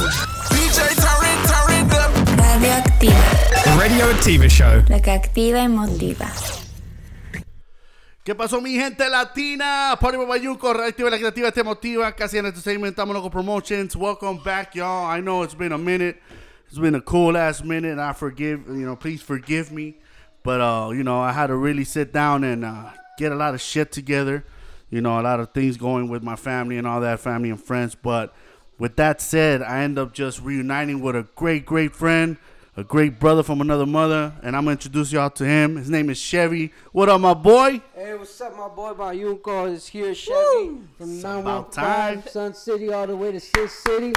DJ, turn it, turn it up. Radioactiva, The Radioactiva Show. la que activa y motiva. ¿Qué pasó, mi gente latina? Party with Bayunco, Reactiva la Creativa te motiva. Casi en Entertainment, estamos local promotions. Welcome back, y'all. I know it's been a minute. It's been a cool ass minute. I forgive, you know, please forgive me. But, uh, you know, I had to really sit down and uh, get a lot of shit together. You know, a lot of things going with my family and all that, family and friends. But with that said, I end up just reuniting with a great, great friend, a great brother from another mother. And I'm going to introduce y'all to him. His name is Chevy. What up, my boy? Hey, what's up, my boy Bayunco is here, Chevy from It's about time. 915 Sun City all the way to Sin City.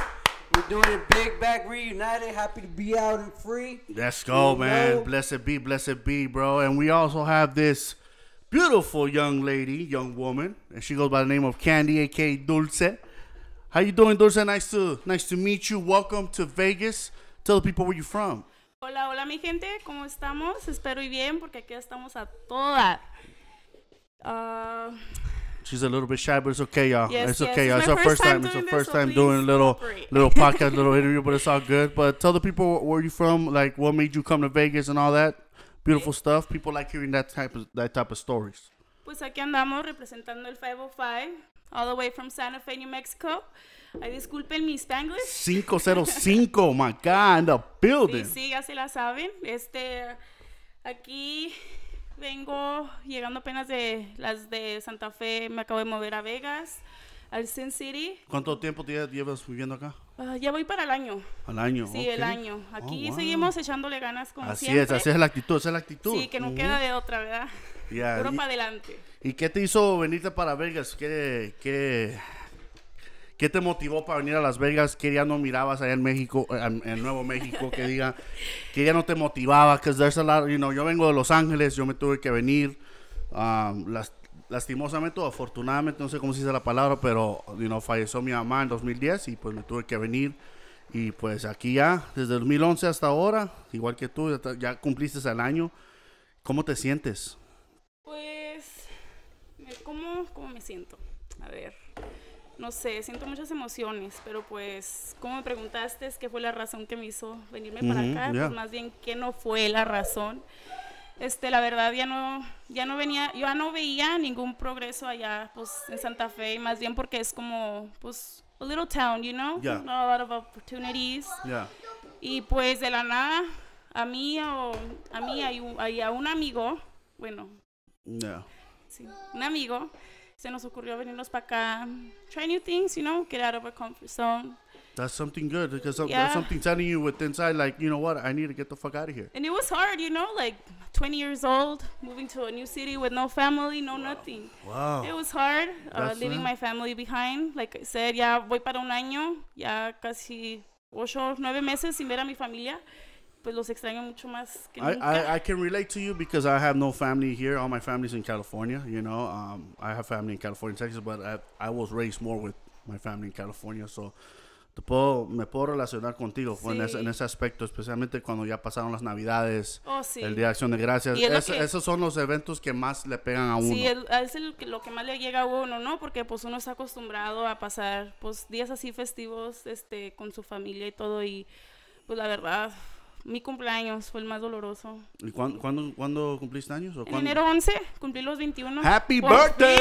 We're doing it big back reunited. Happy to be out and free. Let's go, You man. know? Blessed be, blessed be, bro. And we also have this beautiful young lady, young woman, and she goes by the name of Candy, aka Dulce. How you doing, Dulce? Nice to nice to meet you. Welcome to Vegas. Tell the people where you're from. Hola, hola mi gente, ¿cómo estamos? Espero y bien porque aquí estamos a toda. Ah, She's a little bit shy, but it's okay, y'all. Yes, it's yes. okay, y'all. It's It's our first time. time It's our first this, so time doing a little cooperate. little podcast, little interview, but it's all good. But tell the people where you're from, like what made you come to Vegas and all that beautiful stuff. People like hearing that type of that type of stories. pues aquí andamos representando el 505, all the way from Santa Fe, New Mexico. Ay, disculpen mi Spanglish. 505, my God, in the Sí, building. sí, ya se la saben. Este, aquí vengo llegando apenas de las de Santa Fe. Me acabo de mover a Vegas, al Sin City. ¿Cuánto tiempo llevas viviendo acá? Ah, ya voy para el año. Al año. Sí, ok. el año. Aquí Oh, wow. seguimos echándole ganas como Así siempre. es, así es la actitud, esa es la actitud. Sí, que no Ujú. queda de otra, ¿verdad? Ya, Puro y- para adelante. ¿Y qué te hizo venirte para Vegas? ¿Qué, qué, qué te motivó para venir a Las Vegas? ¿Qué ya no mirabas allá en México, en, en Nuevo México? Que diga, que ya no te motivaba. Que there's a lot, you know, yo vengo de Los Ángeles, yo me tuve que venir. um, las- lastimosamente o afortunadamente, no sé cómo se dice la palabra, pero you know, falleció mi mamá en 2010 y pues me tuve que venir. Y pues aquí ya, desde 2011 hasta ahora, igual que tú, ya, ya cumpliste el año. ¿Cómo te sientes? Pues, ¿cómo, ¿cómo me siento? A ver, no sé, siento muchas emociones, pero pues, como me preguntaste, ¿qué fue la razón que me hizo venirme para Ujú, acá? ya. Pues más bien, ¿qué no fue la razón? Este, la verdad, ya no, ya no venía, yo ya no veía ningún progreso allá, pues, en Santa Fe, más bien porque es como, pues, a little town, you know? Ya. Not a lot of opportunities. Ya. Y pues de la nada, a mí o a mí hay hay a un amigo, bueno, Ya. Sí, un amigo, se nos ocurrió venirnos para acá, try new things, you know, get out of our comfort zone. That's something good because Yeah. there's something telling you with inside, like, you know what, I need to get the fuck out of here. And it was hard, you know, like 20 years old, moving to a new city with no family, no nothing. Wow. It was hard, uh, leaving right. my family behind. Like I said, ya voy para un año, ya casi ocho, nueve meses sin ver a mi familia. Pues los extraño mucho más que I, nunca. I, I can relate to you because I have no family here. All my family's in California, you know. Um, I have family in California, Texas, but I, I was raised more with my family in California, so te puedo, me puedo relacionar contigo en, ese, en Sí. ese aspecto, especialmente cuando ya pasaron las navidades, Oh, sí. el Día de Acción de Gracias. Es que- Esos son los eventos que más le pegan a uno. Sí, el- es el lo que más le llega a uno, ¿no? Porque pues uno está acostumbrado a pasar pues días así festivos este con su familia y todo y pues la verdad mi cumpleaños fue el más doloroso. ¿Y cuándo, cuándo, cuándo cumpliste años? ¿O En enero 11 cumplí los 21. ¡Happy Por birthday!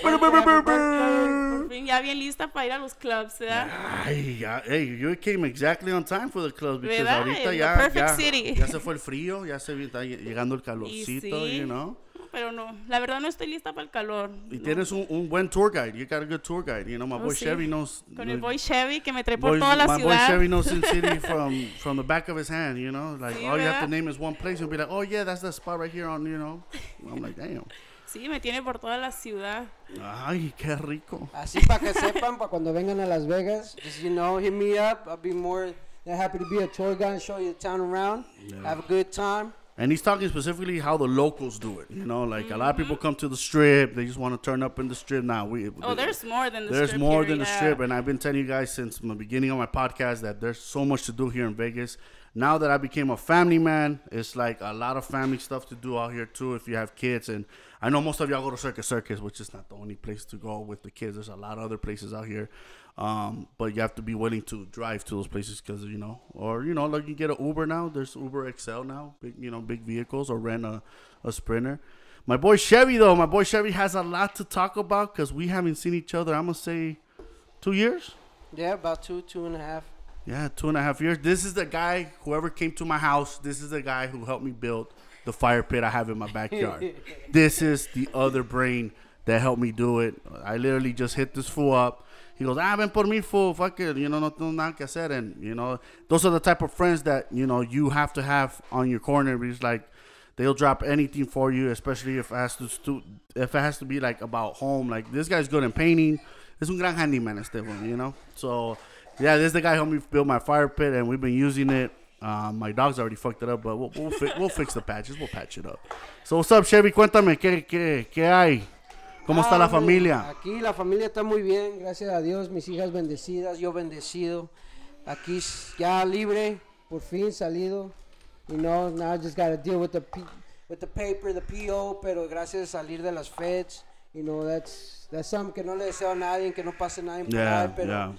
Fin, por fin, ya bien lista para ir a los clubs, ¿verdad? Ay, ya, hey, you came exactly on time for the club because ¿Verdad? ahorita ya, perfect ya, city. ya se fue el frío, ya se vi- está lle- llegando el calorcito, sí. you know. Pero no, la verdad no estoy lista para el calor. Y no. tienes un, un buen tour guide. You got a good tour guide. You know, my Oh, boy sí. Chevy knows. Con el boy Chevy que me trae por boy- toda la my boy ciudad. Chevy knows Sin City from from the back of his hand. You know, like Sí, all you have to ¿verdad? name is one place. You'll be like, oh yeah, that's the spot right here on. You know, I'm like, damn. Sí, me tiene por toda la ciudad. Ay, qué rico. Así para que sepan, para cuando vengan a Las Vegas, just, you know, hit me up. I'll be more than happy to be a tour guide and show you the town around. Have a good time. And he's talking specifically how the locals do it. You know, like a lot of people mm-hmm. come to the strip, they just want to turn up in the strip. Now we Oh, there's more than the strip. there's strip more here, than the strip, and I've been telling you guys since the beginning of my podcast that there's so much to do here in Vegas. Now that I became a family man, it's like a lot of family stuff to do out here too. If you have kids, and I know most of y'all go to Circus Circus, which is not the only place to go with the kids. There's a lot of other places out here. Um, but you have to be willing to drive to those places because you know, or you know, like you get an Uber now. There's Uber XL now, big you know, big vehicles, or rent a, a Sprinter. My boy Chevy though, my boy Chevy has a lot to talk about because we haven't seen each other. I'm gonna say two years. Yeah, about two, two and a half. Yeah, two and a half years. This is the guy. Whoever came to my house, this is the guy who helped me build the fire pit I have in my backyard. this is the other brain that helped me do it. I literally just hit this fool up. He goes, ah, ven por mi fool, fuck it, you know, no tengo nada que hacer. And, you know, those are the type of friends that, you know, you have to have on your corner. It's like, they'll drop anything for you, especially if it has to, stu- if it has to be like about home. Like, this guy's good in painting. Es un gran handyman, Esteban, you know? So, yeah, this is the guy who helped me build my fire pit, and we've been using it. Um, my dog's already fucked it up, but we'll, we'll, fi- we'll fix the patches. We'll patch it up. So, what's up, Chevy? Cuéntame, ¿qué, qué, qué hay? ¿Cómo está la Ah, familia? Aquí la familia está muy bien, gracias a Dios. Mis hijas bendecidas, yo bendecido. Aquí ya libre, por fin salido. You know, now I just gotta deal with the P, with the paper, the PO, pero gracias a salir de las feds, you know, that's that's something que no le deseo a nadie, que no pase nadie por Yeah, ahí, pero yeah.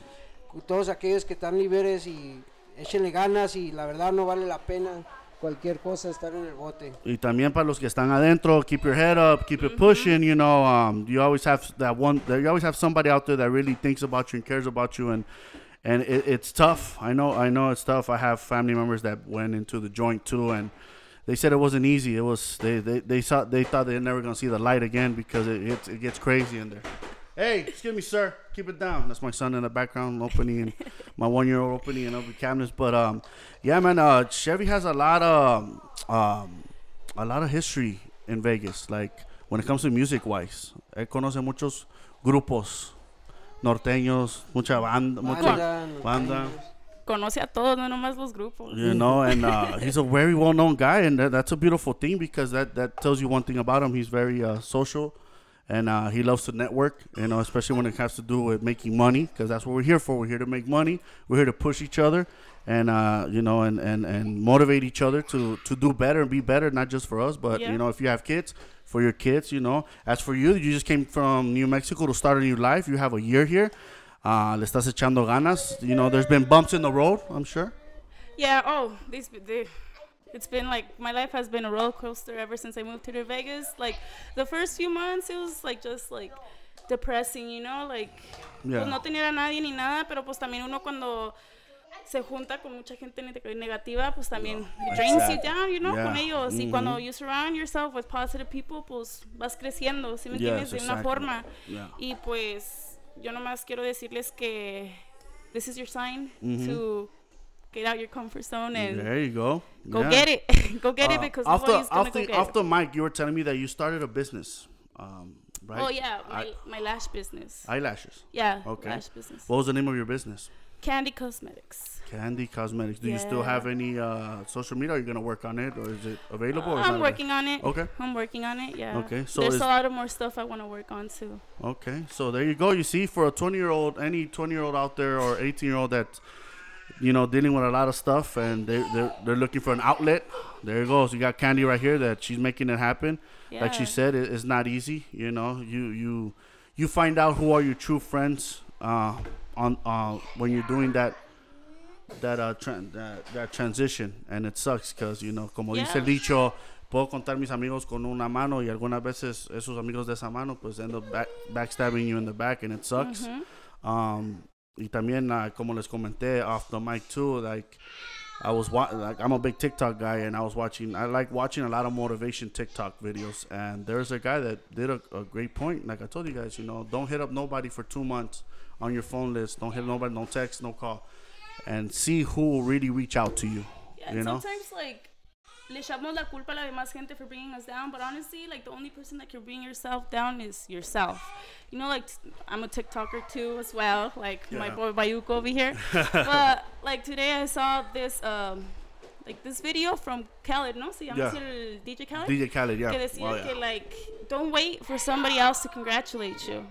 todos aquellos que están libres y échenle ganas y la verdad no vale la pena cualquier cosa estar en el bote. Y también para los que están adentro, keep your head up, keep it pushing. You know, um, you always have that one. You always have somebody out there that really thinks about you and cares about you, and and it, it's tough. I know, I know it's tough. I have family members that went into the joint too, and they said it wasn't easy. It was they they, they saw they thought they're never gonna see the light again because it it, it gets crazy in there. Hey, excuse me, sir. Keep it down. That's my son in the background opening and my one year old opening and open cabinets. But um, yeah, man. Uh, Chevy has a lot of um, a lot of history in Vegas. Like when it comes to music wise, él conoce muchos grupos norteños, mucha banda, mucha Banda, banda. Conoce a todos, no nomás los grupos. You know, and uh, he's a very well known guy, and that, that's a beautiful thing because that that tells you one thing about him. He's very uh, social, and uh, he loves to network. You know, especially when it has to do with making money, because that's what we're here for. We're here to make money. We're here to push each other, and uh, you know, and, and and motivate each other to to do better and be better, not just for us, but Yeah. you know, if you have kids. For your kids, you know. As for you, you just came from New Mexico to start a new life. You have a year here. Uh, le estás echando ganas. You know, there's been bumps in the road, I'm sure. Yeah. Oh, these they, it's been like my life has been a roller coaster ever since I moved here to Vegas. Like the first few months, it was like just like depressing, you know, like Yeah. pues no tenía a nadie ni nada, pero pues también uno cuando se junta con mucha gente neg- negativa, pues también it drains you Exactly. down, you know, con Yeah. ellos. Y cuando Mhm. you surround yourself with positive people, pues vas creciendo, ¿sí me Yes, entiendes? De una forma. Yeah. Y pues yo nomás quiero decirles que this is your sign Mhm. to get out your comfort zone and There you go. go Yeah. get it. go get it Uh, because off the nobody's gonna off go the get off it. the mic, you were telling me that you started a business, um, right? Oh yeah, my, Eye- my lash business. eyelashes. yeah, Okay. lash business. What was the name of your business? Candy Cosmetics. Candy Cosmetics. Do you still have any uh, social media? Are you gonna work on it, or is it available? or I'm working on it. Okay. I'm working on it. Yeah. Okay, so there's a lot of more stuff I want to work on too. Okay, so there you go. You see, for a 20 year old, any 20 year old out there or 18 year old that you know dealing with a lot of stuff and they they're, they're looking for an outlet. There it goes. You got Candy right here that she's making it happen. Like she said, it, it's not easy. You know, you you you find out who are your true friends uh, on uh, when you're doing that that uh tran- that, that transition, and it sucks because you know, como dice el Yeah. dicho, puedo contar mis amigos con una mano y algunas veces esos amigos de esa mano pues end up back, backstabbing you in the back, and it sucks. Mhm. Um, y también, uh, como les comenté off the mic too, like I was wa- like I'm a big TikTok guy, and I was watching. I like watching a lot of motivation TikTok videos, and there's a guy that did a, a great point. Like I told you guys, you know, don't hit up nobody for two months on your phone list. Don't hit nobody, no text, no call, and see who will really reach out to you. Yeah, you know, sometimes like le echamos la culpa a la demás gente for bringing us down, but honestly, like the only person that can bring yourself down is yourself. You know, like I'm a TikToker too as well, like my boy Bayunco over here. but like today I saw this um like this video from Khaled, no? Se llama Yeah. el DJ Khaled. DJ Khaled, yeah. que decía Oh, yeah. que like don't wait for somebody else to congratulate you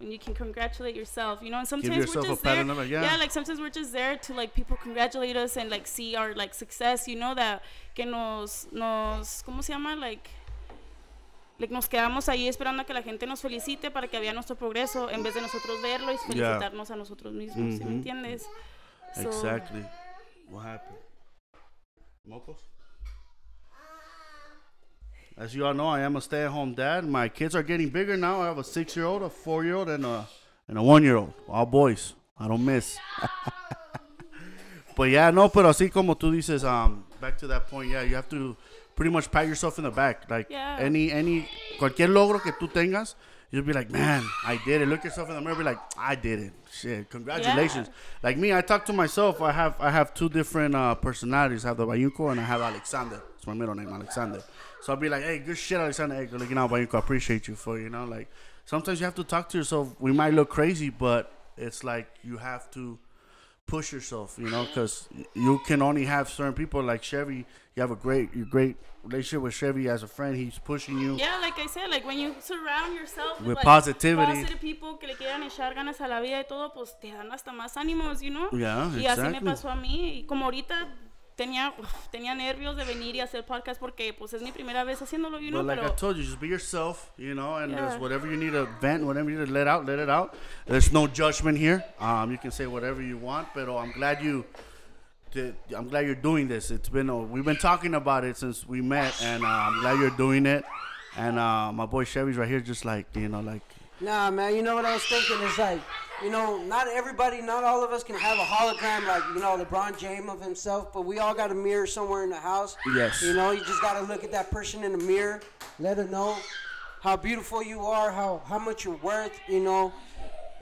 when you can congratulate yourself you know and sometimes we're just there the back, yeah. like sometimes we're just there to like people congratulate us and like see our like success you know that que nos nos cómo se llama like like, nos quedamos ahí esperando a que la gente nos felicite para que vea nuestro progreso en vez de nosotros verlo y felicitarnos a nosotros mismos, ¿sí Mhm. me entiendes? So, Exactly. What happened? Mocos? As you all know, I am a stay-at-home dad. My kids are getting bigger now. I have a six-year-old, a four-year-old, and a and a one-year-old. All boys. I don't miss. but yeah, no, pero así como tú dices, um, back to that point, yeah, you have to pretty much pat yourself in the back. Like Yeah. any any cualquier logro que tú tengas, you'll be like, man, I did it. Look yourself in the mirror, be like, I did it. Shit, congratulations. Like me, I talk to myself. I have I have two different uh, personalities. I have the Bayunco and I have Alexander. It's my middle name, Alexander. So I'll be like, hey, good shit, Alexander. Hey, good looking out, Bayunco. I appreciate you for you know like. Sometimes you have to talk to yourself. We might look crazy, but it's like you have to push yourself, you know, because you can only have certain people like Chevy. You have a great, you great relationship with Chevy as a friend. He's pushing you. Yeah, like I said, like when you surround yourself with, With like, positivity. positive people que le quieran echar ganas a la vida y todo, pues te dan hasta más ánimos, you know? Yeah, y así me exactly. pasó a mí. Y como ahorita tenía, uf, tenía nervios de venir y hacer podcast porque pues es mi primera vez haciéndolo, you know? But like I told you, just be yourself, you know, and Yeah. there's whatever you need to vent, whatever you need to let out, let it out. There's no judgment here. Um, you can say whatever you want, but I'm glad you. I'm glad you're doing this. It's been a, we've been talking about it since we met, and uh, I'm glad you're doing it. And uh, my boy Chevy's right here, just like you know, like Nah, man, you know what I was thinking? It's like, you know, not everybody, not all of us can have a hologram like, you know, LeBron James of himself, but we all got a mirror somewhere in the house. Yes. You know, you just got to look at that person in the mirror, let her know how beautiful you are, how, how much you're worth, you know.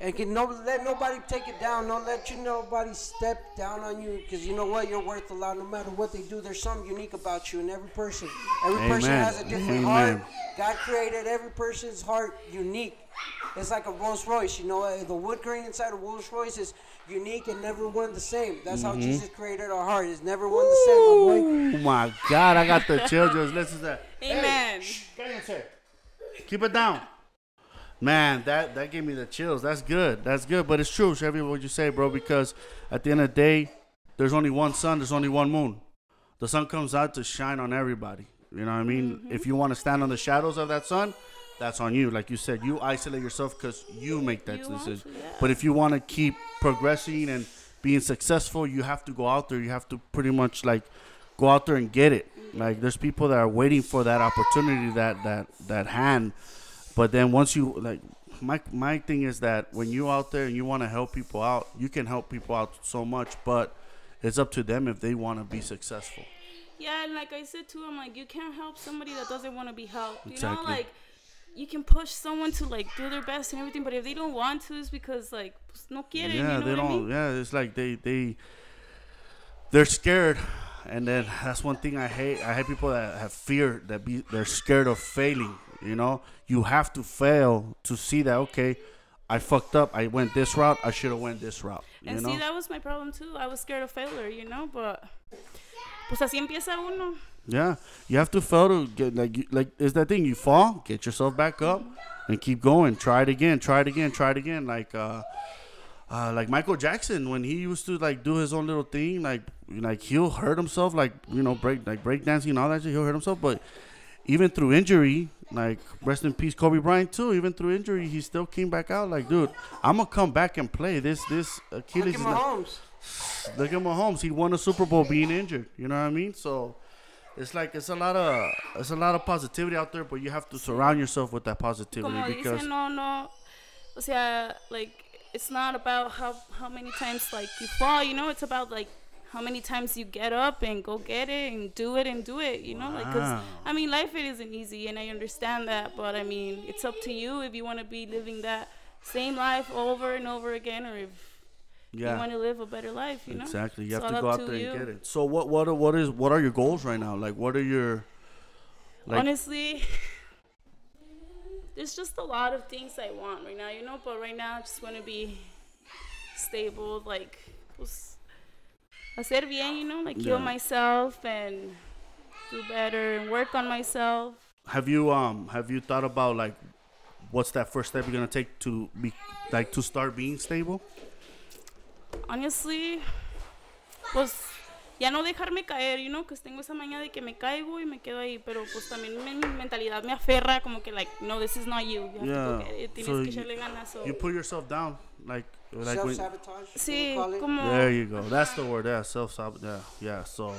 And can no, let nobody take it down. Don't let you nobody step down on you because you know what? You're worth a lot. No matter what they do, there's something unique about you in every person. Every person has a different Amen. heart. God created every person's heart unique. It's like a Rolls Royce, you know. The wood grain inside a Rolls Royce is unique and never one the same. That's how mm-hmm. Jesus created our heart. It's never one the same, my boy. Oh my God, I got the chills. Just listen to that. Amen. Cállense. Keep it down. Man, that that gave me the chills. That's good. That's good. But it's true, Chevy, what you say, bro, because at the end of the day, there's only one sun, there's only one moon. The sun comes out to shine on everybody. You know what I mean? Mm-hmm. If you want to stand on the shadows of that sun, that's on you. Like you said, you isolate yourself because you make that You decision. to, yeah. But if you want to keep progressing and being successful, you have to go out there. You have to pretty much like go out there and get it. Mm-hmm. Like there's people that are waiting for that opportunity, that that that hand. But then once you like, my my thing is that when you out there and you want to help people out, you can help people out so much. But it's up to them if they want to be successful. Yeah, and like I said too, I'm like, you can't help somebody that doesn't want to be helped. You know, like you can push someone to like do their best and everything, but if they don't want to, it's because like no quieren. yeah, you know they what don't. I mean? Yeah, it's like they they they're scared, and then that's one thing I hate. I hate people that have fear that be they're scared of failing. You know, you have to fail to see that okay, I fucked up. I went this route. I should have went this route. You And know. see, that was my problem too. I was scared of failure, you know, but pues así empieza uno. Yeah, you have to fail to get like you, like is that thing you fall, get yourself back up, and keep going. Try it again. Try it again. Try it again. Like uh, uh, like Michael Jackson when he used to like do his own little thing, like like he'll hurt himself, like you know break like break dancing and all that shit. He'll hurt himself, but even through injury, like rest in peace Kobe Bryant too. Even through injury, he still came back out. Like dude, I'm gonna come back and play. This this Achilles. Look at is not- Mahomes. Look at Mahomes. He won a Super Bowl being injured. You know what I mean? So it's like it's a lot of it's a lot of positivity out there, but you have to surround yourself with that positivity Como because dicen, no, no. O sea, like it's not about how how many times like you fall, you know. It's about like how many times you get up and go get it and do it and do it, you know. Like, cause I mean, life it isn't easy, and I understand that, but I mean, it's up to you if you want to be living that same life over and over again, or if you yeah, want to live a better life, you know. exactly. You It's have to go out there you. and get it. So what what are, what is what are your goals right now? Like what are your like Honestly, there's just a lot of things I want right now, you know. But right now, I just want to be stable, like, pues, hacer bien, you know, like heal Yeah. myself and do better and work on myself. have you um have you thought about like what's that first step you're gonna take to be like to start being stable? Honestly, pues, ya no dejarme caer, you know, que tengo esa maña de que me caigo y me quedo ahí, pero pues también mi, mi mentalidad me aferra como que like, no, this is not you, you have to Yeah. go get it, tienes So que echarle ganas. so- You put yourself down, like like when, Self-sabotage. Sí, como... There you go. That's the word. Yeah, self sab. Yeah, yeah. So,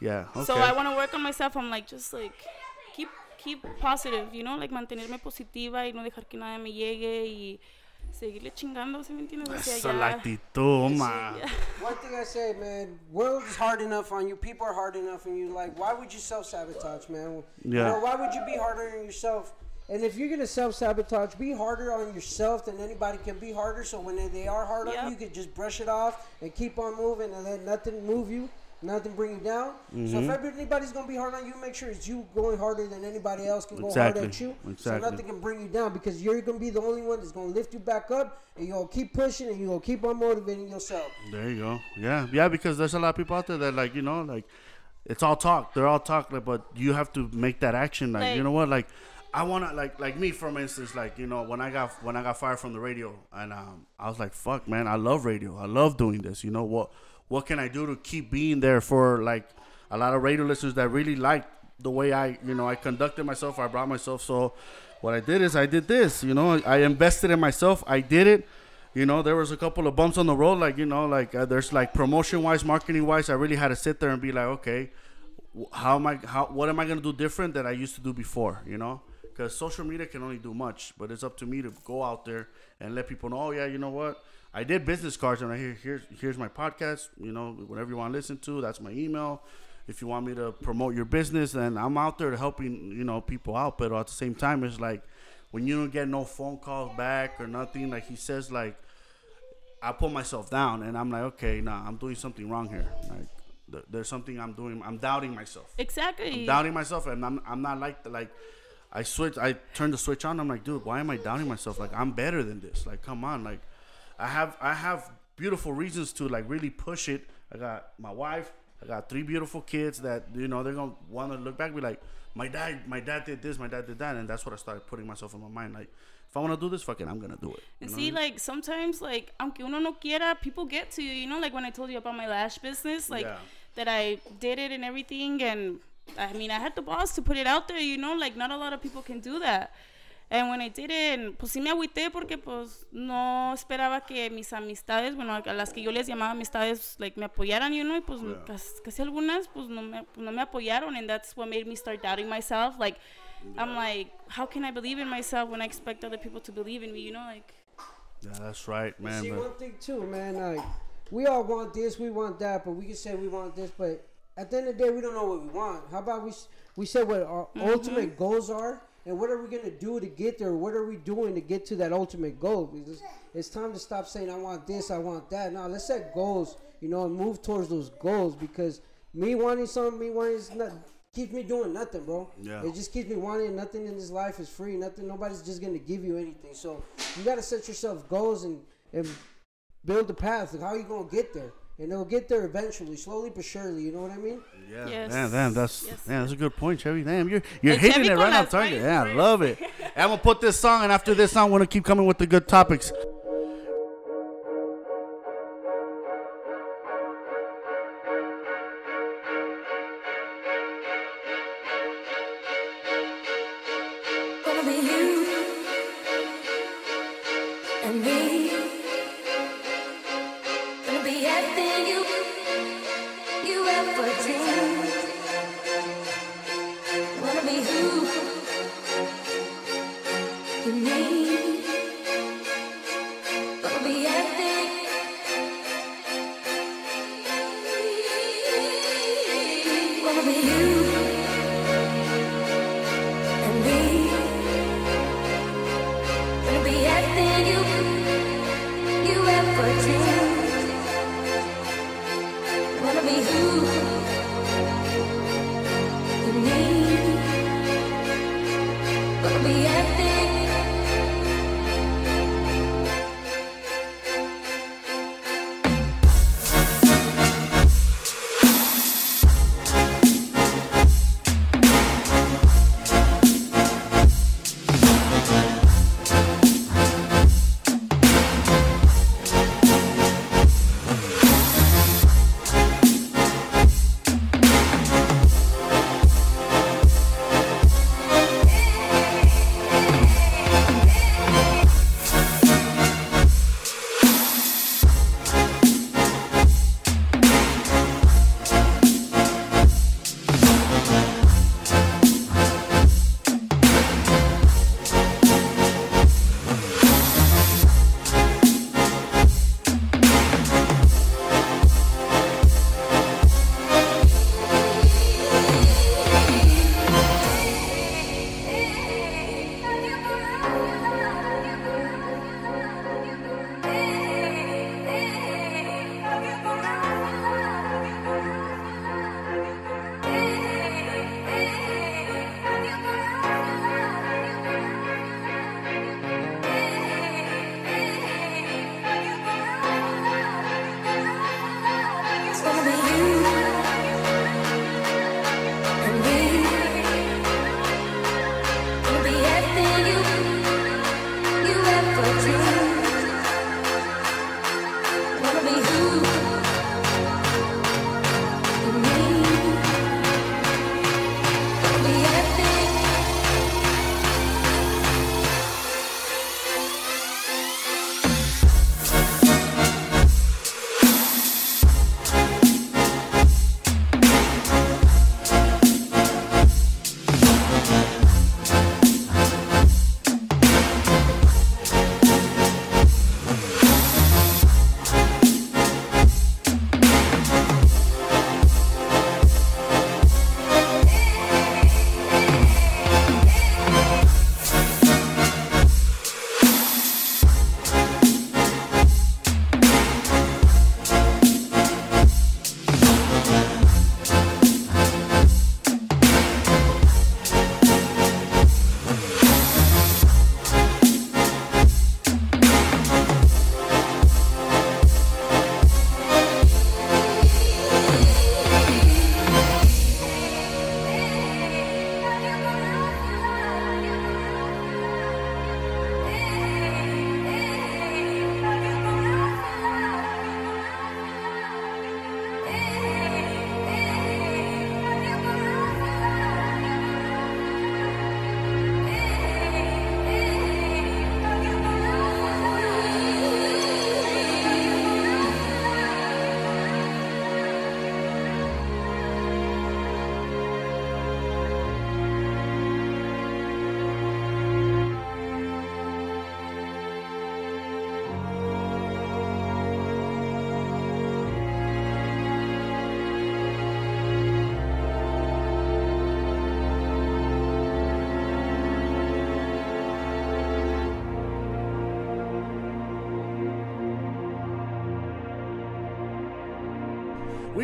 yeah. Okay. So I want to work on myself. I'm like, just like, keep, keep positive, you know, like mantenerme positiva y no dejar que nada me llegue y seguirle chingando, ¿sí me entiendes? O sea, Esa la actitud, man. yeah. One thing I say, man, world is hard enough on you. People are hard enough on you. Like, why would you self sabotage, man? You Yeah. know, why would you be harder on yourself? And if you're gonna self sabotage, be harder on yourself than anybody can be harder. So when they, they are hard on you, you can just brush it off and keep on moving and let nothing move you, nothing bring you down. So if ever anybody's gonna be hard on you, make sure it's you going harder than anybody else can go hard at you. So nothing can bring you down because you're gonna be the only one that's gonna lift you back up, and you're gonna keep pushing and you're gonna keep on motivating yourself. There you go. Yeah, yeah. Because there's a lot of people out there that like you know like it's all talk. They're all talk, like, but you have to make that action. Like, you know what? Like I wanna like like me for instance. Like you know when I got when I got fired from the radio and um I was like fuck man I love radio. I love doing this. You know what what can I do to keep being there for like a lot of radio listeners that really like the way I you know I conducted myself. I brought myself. So what I did is I did this. You know I invested in myself. I did it you know there was a couple of bumps on the road like you know like uh, there's like promotion wise marketing wise i really had to sit there and be like okay how am i how what am i going to do different that i used to do before you know because social media can only do much but it's up to me to go out there and let people know oh yeah you know what i did business cards and i here here's here's my podcast you know whatever you want to listen to that's my email if you want me to promote your business then i'm out there to helping you know people out but at the same time it's like when you don't get no phone calls back or nothing like he says like I put myself down and I'm like, okay, nah, I'm doing something wrong here. Like, th- there's something I'm doing. I'm doubting myself. Exactly. I'm doubting myself, and I'm, I'm not like the, like. I switch. I turn the switch on. I'm like, dude, why am I doubting myself? Like, I'm better than this. Like, come on. Like, I have I have beautiful reasons to like really push it. I got my wife. I got three beautiful kids that you know they're gonna want to look back, and be like, my dad, my dad did this, my dad did that, and that's what I started putting myself in my mind. Like, if I want to do this, fucking, I'm gonna do it. You And see, I mean? like sometimes, like aunque uno no quiera, people get to you. You know, like when I told you about my lash business, like Yeah. that I did it and everything, and I mean, I had the balls to put it out there. You know, like not a lot of people can do that. And when I did it, pues sí me agüité porque pues no esperaba que mis amistades, bueno, a las que yo les llamaba amistades, like me apoyaran, you know, y pues Yeah. cas- casi algunas pues no me, pues, no me apoyaron, and that's what made me start doubting myself. Like, I'm like, how can I believe in myself when I expect other people to believe in me, you know, like. Yeah, that's right, man. See, but- one thing too, man. Like, we all want this, we want that, but we can say we want this, but at the end of the day, we don't know what we want. How about we we say what our mm-hmm. ultimate goals are, and what are we gonna do to get there? What are we doing to get to that ultimate goal? Because it's time to stop saying I want this, I want that. Now let's set goals, you know, and move towards those goals. Because me wanting something, me wanting is not keeps me doing nothing, bro. Yeah. It just keeps me wanting. Nothing in this life is free. Nothing. Nobody's just gonna give you anything. So you gotta set yourself goals and and build the path. Like how you gonna get there? And it'll get there eventually, slowly but surely. You know what I mean? Yeah, Yes. damn, damn, that's Yes. damn, that's a good point, Chevy. Damn, you're you're And hitting Chevy it right on target. Yeah, I love it. And I'm gonna put this song, and after this song, we're gonna keep coming with the good topics. Gonna be you and me.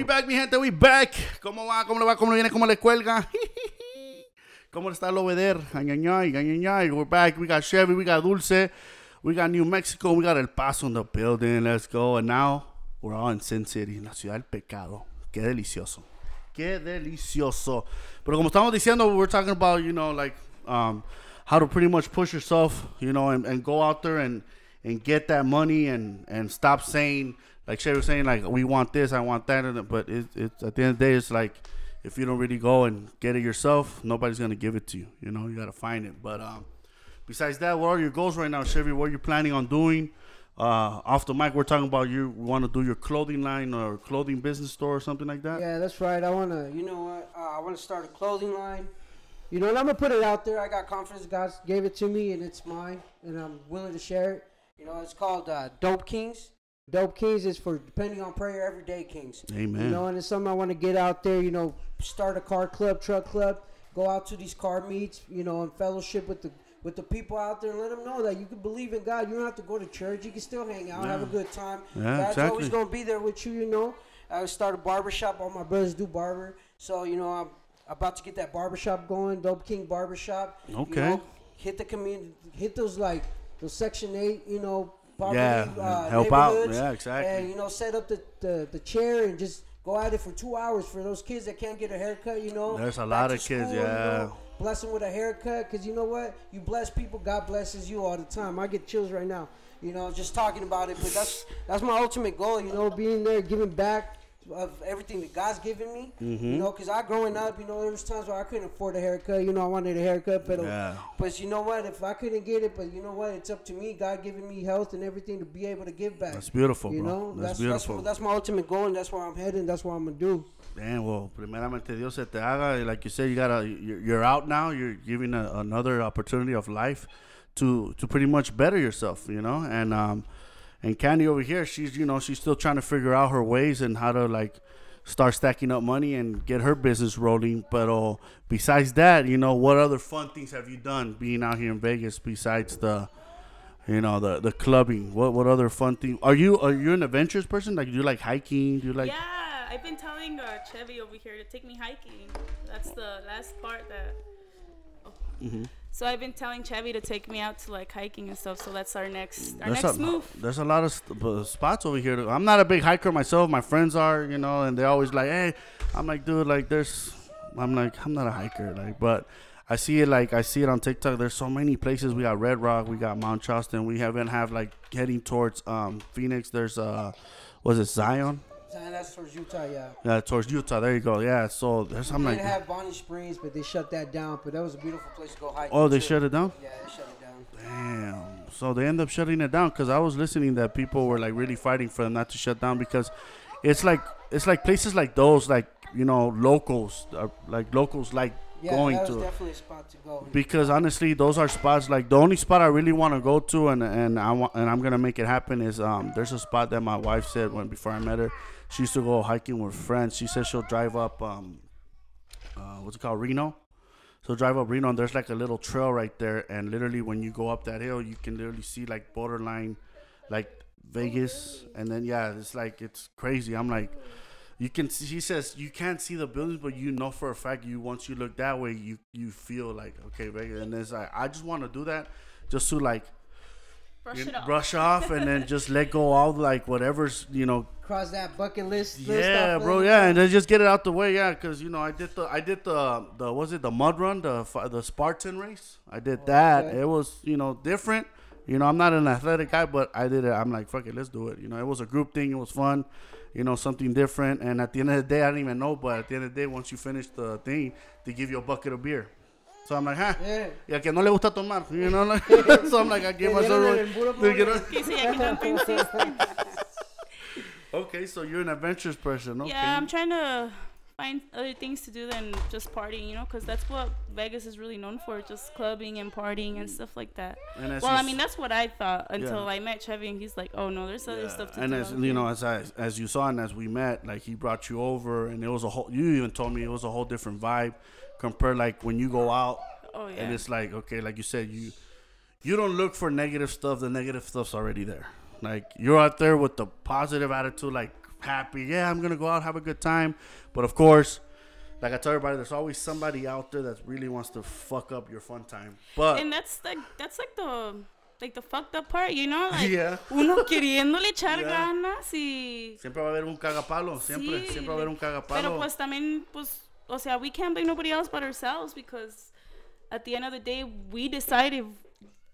We back, mi gente, we back. ¿Cómo va? ¿Cómo le va? ¿Cómo le viene? ¿Cómo le cuelga? ¿Cómo está el obeder? We're back. We got Chevy, we got Dulce, we got New Mexico, we got El Paso in the building. Let's go. And now we're all in Sin City, en la ciudad del pecado. Qué delicioso. Qué delicioso. Pero como estamos diciendo, we're talking about, you know, like um, how to pretty much push yourself, you know, and, and go out there and, and get that money and, and stop saying, like Chevy was saying, like, we want this, I want that. and- But it, it's at the end of the day, it's like, if you don't really go and get it yourself, nobody's going to give it to you. You know, you got to find it. But um, besides that, what are your goals right now, Chevy? What are you planning on doing? Uh, off the mic, we're talking about you want to do your clothing line or clothing business store or something like that. Yeah, that's right. I wanna, you know what? Uh, I wanna start a clothing line. You know, and I'm gonna put it out there. I got confidence. God gave it to me, and it's mine, and I'm willing to share it. You know, it's called uh, Dope Kings. Dope Kings is for depending on prayer, everyday kings. Amen. You know, and it's something I want to get out there. You know, start a car club, truck club, go out to these car meets. You know, and fellowship with the with the people out there, and let them know that you can believe in God. You don't have to go to church. You can still hang out, have a good time. Yeah, God's exactly. always gonna be there with you. You know. I start a barber shop. All my brothers do barber, so you know I'm about to get that barber shop going. Dope King Barber Shop. You Okay. know, hit the community. Hit those like those Section Eight. You know. Poverty, Yeah, uh, help out. Yeah, exactly. And you know, set up the, the, the chair and just go at it for two hours for those kids that can't get a haircut. You know, There's a lot of kids, school, you yeah. know, bless them with a haircut, cause you know what? You bless people, God blesses you all the time. I get chills right now. You know, just talking about it, but that's that's my ultimate goal. You know, being there, giving back of everything that God's given me. Mm-hmm. You know, cause I growing up, you know, there was times where I couldn't afford a haircut. You know, I wanted a haircut, but Yeah. but you know what? If I couldn't get it, but you know what? It's up to me. God giving me health and everything to be able to give back. That's beautiful, You bro. know, That's that's beautiful. That's, that's my ultimate goal, and that's where I'm heading. That's what I'm gonna do. Damn, well, primeramente Dios se te haga. Like you said, you gotta, you're, you're out now. You're giving a, another opportunity of life to to pretty much better yourself, you know. And um, and Candy over here, she's you know she's still trying to figure out her ways and how to like start stacking up money and get her business rolling. But uh, besides that, you know, what other fun things have you done being out here in Vegas besides the you know the the clubbing? What what other fun thing? Are you are you an adventurous person? Like do you like hiking? Do you like yeah, I've been telling uh, Chevy over here to take me hiking. That's the last part that. oh. Mm-hmm. So I've been telling Chevy to take me out to like hiking and stuff. So that's our next our There's next a, move. There's a lot of st- spots over here. I'm not a big hiker myself. My friends are, you know, and they're always like, "Hey," I'm like, "Dude, like, there's," I'm like, "I'm not a hiker," like, but I see it like I see it on TikTok. There's so many places. We got Red Rock, we got Mount Charleston. We haven't have like heading towards um Phoenix. There's uh, was it Zion? That's towards Utah, yeah. Yeah, towards Utah. There you go. Yeah. So there's I'm They like, have Bonnie Springs, but they shut that down. But that was a beautiful place to go hiking. oh, they too. shut it down. Yeah, they shut it down. Damn. So they end up shutting it down because I was listening that people were like really fighting for them not to shut down because it's like it's like places like those like you know locals are, like locals like Yeah, going to definitely a spot to go. because honestly those are spots like the only spot I really want to go to and and I want and I'm gonna make it happen is um there's a spot that my wife said when before I met her she used to go hiking with friends. She says she'll drive up um uh, what's it called Reno? So drive up Reno and there's like a little trail right there and literally when you go up that hill you can literally see like borderline like Vegas and then yeah it's like it's crazy. I'm like you can see he says you can't see the buildings but you know for a fact you once you look that way you you feel like okay Vegas and it's like I just want to do that just to like Brush you it off. brush off and then just let go all like whatever's you know. Cross that bucket list. list yeah off bro of- yeah and then just get it out the way yeah because you know i did the i did the the was it the mud run the the spartan race? I did oh, that. okay. it was you know different. You know i'm not an athletic guy but i did it. I'm like fuck it let's do it. You know it was a group thing it was fun you know something different and at the end of the day i didn't even know but at the end of the day once you finish the thing they give you a bucket of beer so I'm like, huh? Yeah. Y al que no le gusta tomar, you know? Like, so I'm like, I gave myself. dieron el puro They get poder. Que sí, aquí también existe. Okay, so you're an adventurous person. Okay. Yeah, I'm trying to find other things to do than just partying, you know, because that's what Vegas is really known for, just clubbing and partying and stuff like that. And Well, I mean, that's what I thought until Yeah. I met Chevy, and he's like, "Oh no, there's other stuff to and do." as you know, as I as you saw and as we met, like he brought you over, and it was a whole. You even told me it was a whole different vibe compared like when you go out, Oh yeah. and it's like okay, like you said, you you don't look for negative stuff. The negative stuff's already there. Like you're out there with the positive attitude, like happy. Yeah, I'm gonna go out have a good time. But of course, like I tell everybody, there's always somebody out there that really wants to fuck up your fun time. But And that's like that's like the like the fucked up part, you know? Like Yeah. uno queriéndole echar Yeah. ganas y siempre va a haber un cagapalo. Siempre, sí, siempre va a haber un cagapalo. Pero pues también pues o sea, we can't blame nobody else but ourselves because at the end of the day we decide if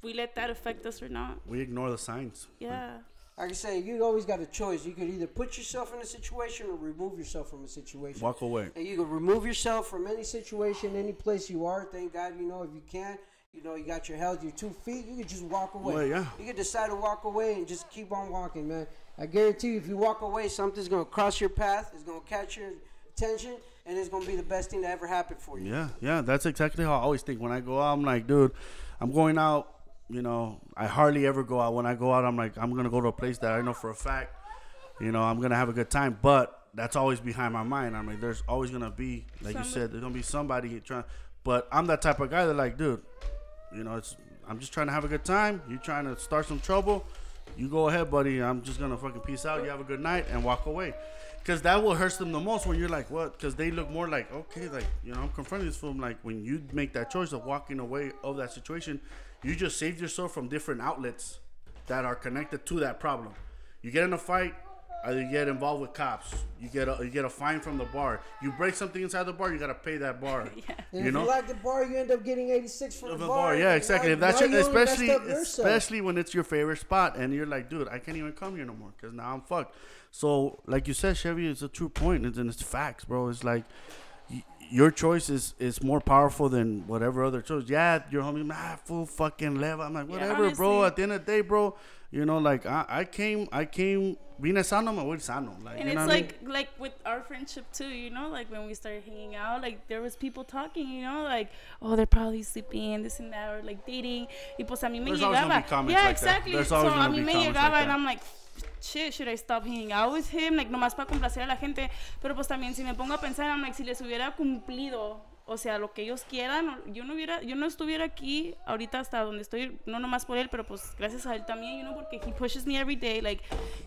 we let that affect us or not. we ignore the signs. Yeah. Like I say, you always got a choice. You could either put yourself in a situation or remove yourself from a situation. Walk away. And you can remove yourself from any situation, any place you are. Thank God, you know, if you can, you know, you got your health, your two feet, you can just walk away. Well, yeah. You can decide to walk away and just keep on walking, man. I guarantee you, if you walk away, something's going to cross your path, it's going to catch your attention, and it's going to be the best thing that ever happened for you. Yeah, yeah, that's exactly how I always think. When I go out, I'm like, dude, I'm going out. You know, I hardly ever go out. When I go out, I'm like, I'm gonna go to a place that I know for a fact, you know, I'm gonna have a good time. But that's always behind my mind. I'm like, there's always gonna be, like you said, there's gonna be somebody trying. But I'm that type of guy that like, dude, you know, it's I'm just trying to have a good time. You're trying to start some trouble? You go ahead, buddy. I'm just gonna fucking peace out. You have a good night and walk away. Cause that will hurt them the most when you're like, what? Cause they look more like, okay, like you know, I'm confronting this film. Like when you make that choice of walking away of that situation, you just saved yourself from different outlets that are connected to that problem. You get in a fight, either you get involved with cops, you get a you get a fine from the bar. You break something inside the bar, you gotta pay that bar. And You if know, you like the bar, you end up getting 86 from the the bar. bar. Yeah, exactly. now- If that's now your, you only messed especially especially when it's your favorite spot, and you're like, dude, I can't even come here no more because now I'm fucked. So, like you said, Chevy, it's a true point, and it's facts, bro. It's like y- your choice is, is more powerful than whatever other choice. Yeah, your homie, nah, full fucking level. I'm like, Yeah, whatever, bro. At the end of the day, bro, you know, like I, I came, I came, vine sano, me voy sano. Like, And you know it's what I mean? like like with our friendship too, you know, like when we started hanging out, like there was people talking, you know, like oh they're probably sleeping, this and that, or like dating. Y pues a mí me There's llegaba. yeah, like exactly. So a mí me llegaba like and. I'm like shit, should I stop hanging out with him? Like nomás para complacer a la gente. Pero pues también si me pongo a pensar, I'm like si les hubiera cumplido o sea, lo que ellos quieran, yo no hubiera, yo no estuviera aquí ahorita hasta donde estoy, no nomás por él, pero pues gracias a él también, you know, porque he pushes me every day, like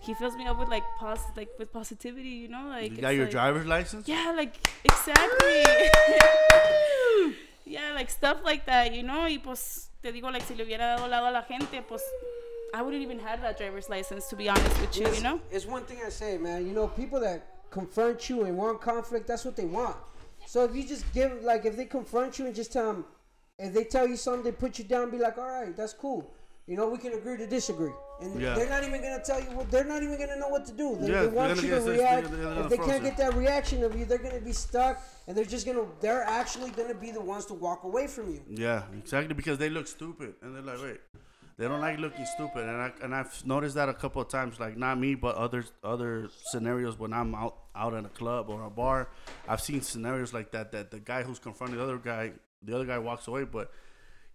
he fills me up with like pos, like with positivity, you know, like you got your like- driver's license? Yeah, like exactly. yeah, like stuff like that, you know, y pues te digo, like si le hubiera dado lado a la gente, pues I wouldn't even have that driver's license to be honest with you, It's, you know. it's one thing I say, man. You know, people that confront you and want conflict, that's what they want. So if you just give, like, if they confront you and just tell them, if they tell you something, they put you down, be like, all right, that's cool. You know, we can agree to disagree. And Yeah. they're not even gonna tell you what. They're not even gonna know what to do. They, Yeah, they want gonna you to they're- react. they're if they can't get that reaction of you, they're gonna be stuck, and they're just gonna. They're actually gonna be the ones to walk away from you. Yeah, exactly because they look stupid and they're like, wait, they don't like looking stupid, and I and I've noticed that a couple of times, like not me, but other other scenarios when I'm out out in a club or a bar, I've seen scenarios like that that the guy who's confronting the other guy, the other guy walks away, but.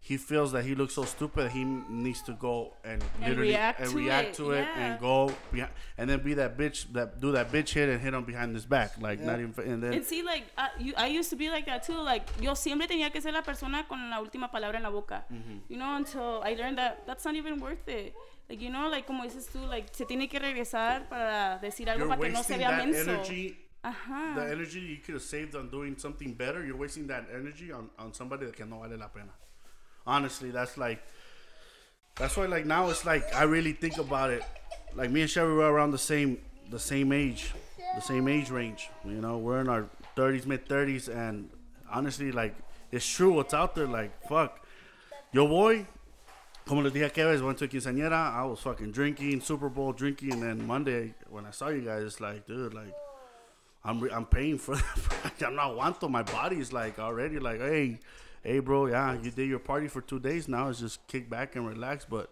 He feels that he looks so stupid that he needs to go and, And literally react and to react it, to it yeah. and go behind, and then be that bitch that do that bitch hit and hit him behind his back like not even and then And see, like, I, you, I used to be like that too. Like, yo siempre tenía que ser la persona con la última palabra en la boca. Mm-hmm. You know, until I learned that that's not even worth it. Like, you know, like, como dices tú, like, se tiene que regresar para decir algo you're para que no se wasting vea that menso. energy Ajá. the energy you could have saved on doing something better, you're wasting that energy on, on somebody that can no vale la pena. Honestly, that's like that's why like now it's like I really think about it. Like me and Sherry were around the same the same age, the same age range. You know, we're in our thirties, mid thirties, and honestly, like it's true what's out there. Like fuck, yo boy. Como les dije aquella vez, went to quinceañera, I was fucking drinking, Super Bowl drinking, and then Monday when I saw you guys, it's like, dude, like, I'm I'm paying for I'm not wanto. My body's like already like, hey, hey, bro, yeah, you did your party for two days. Now it's just kick back and relax. But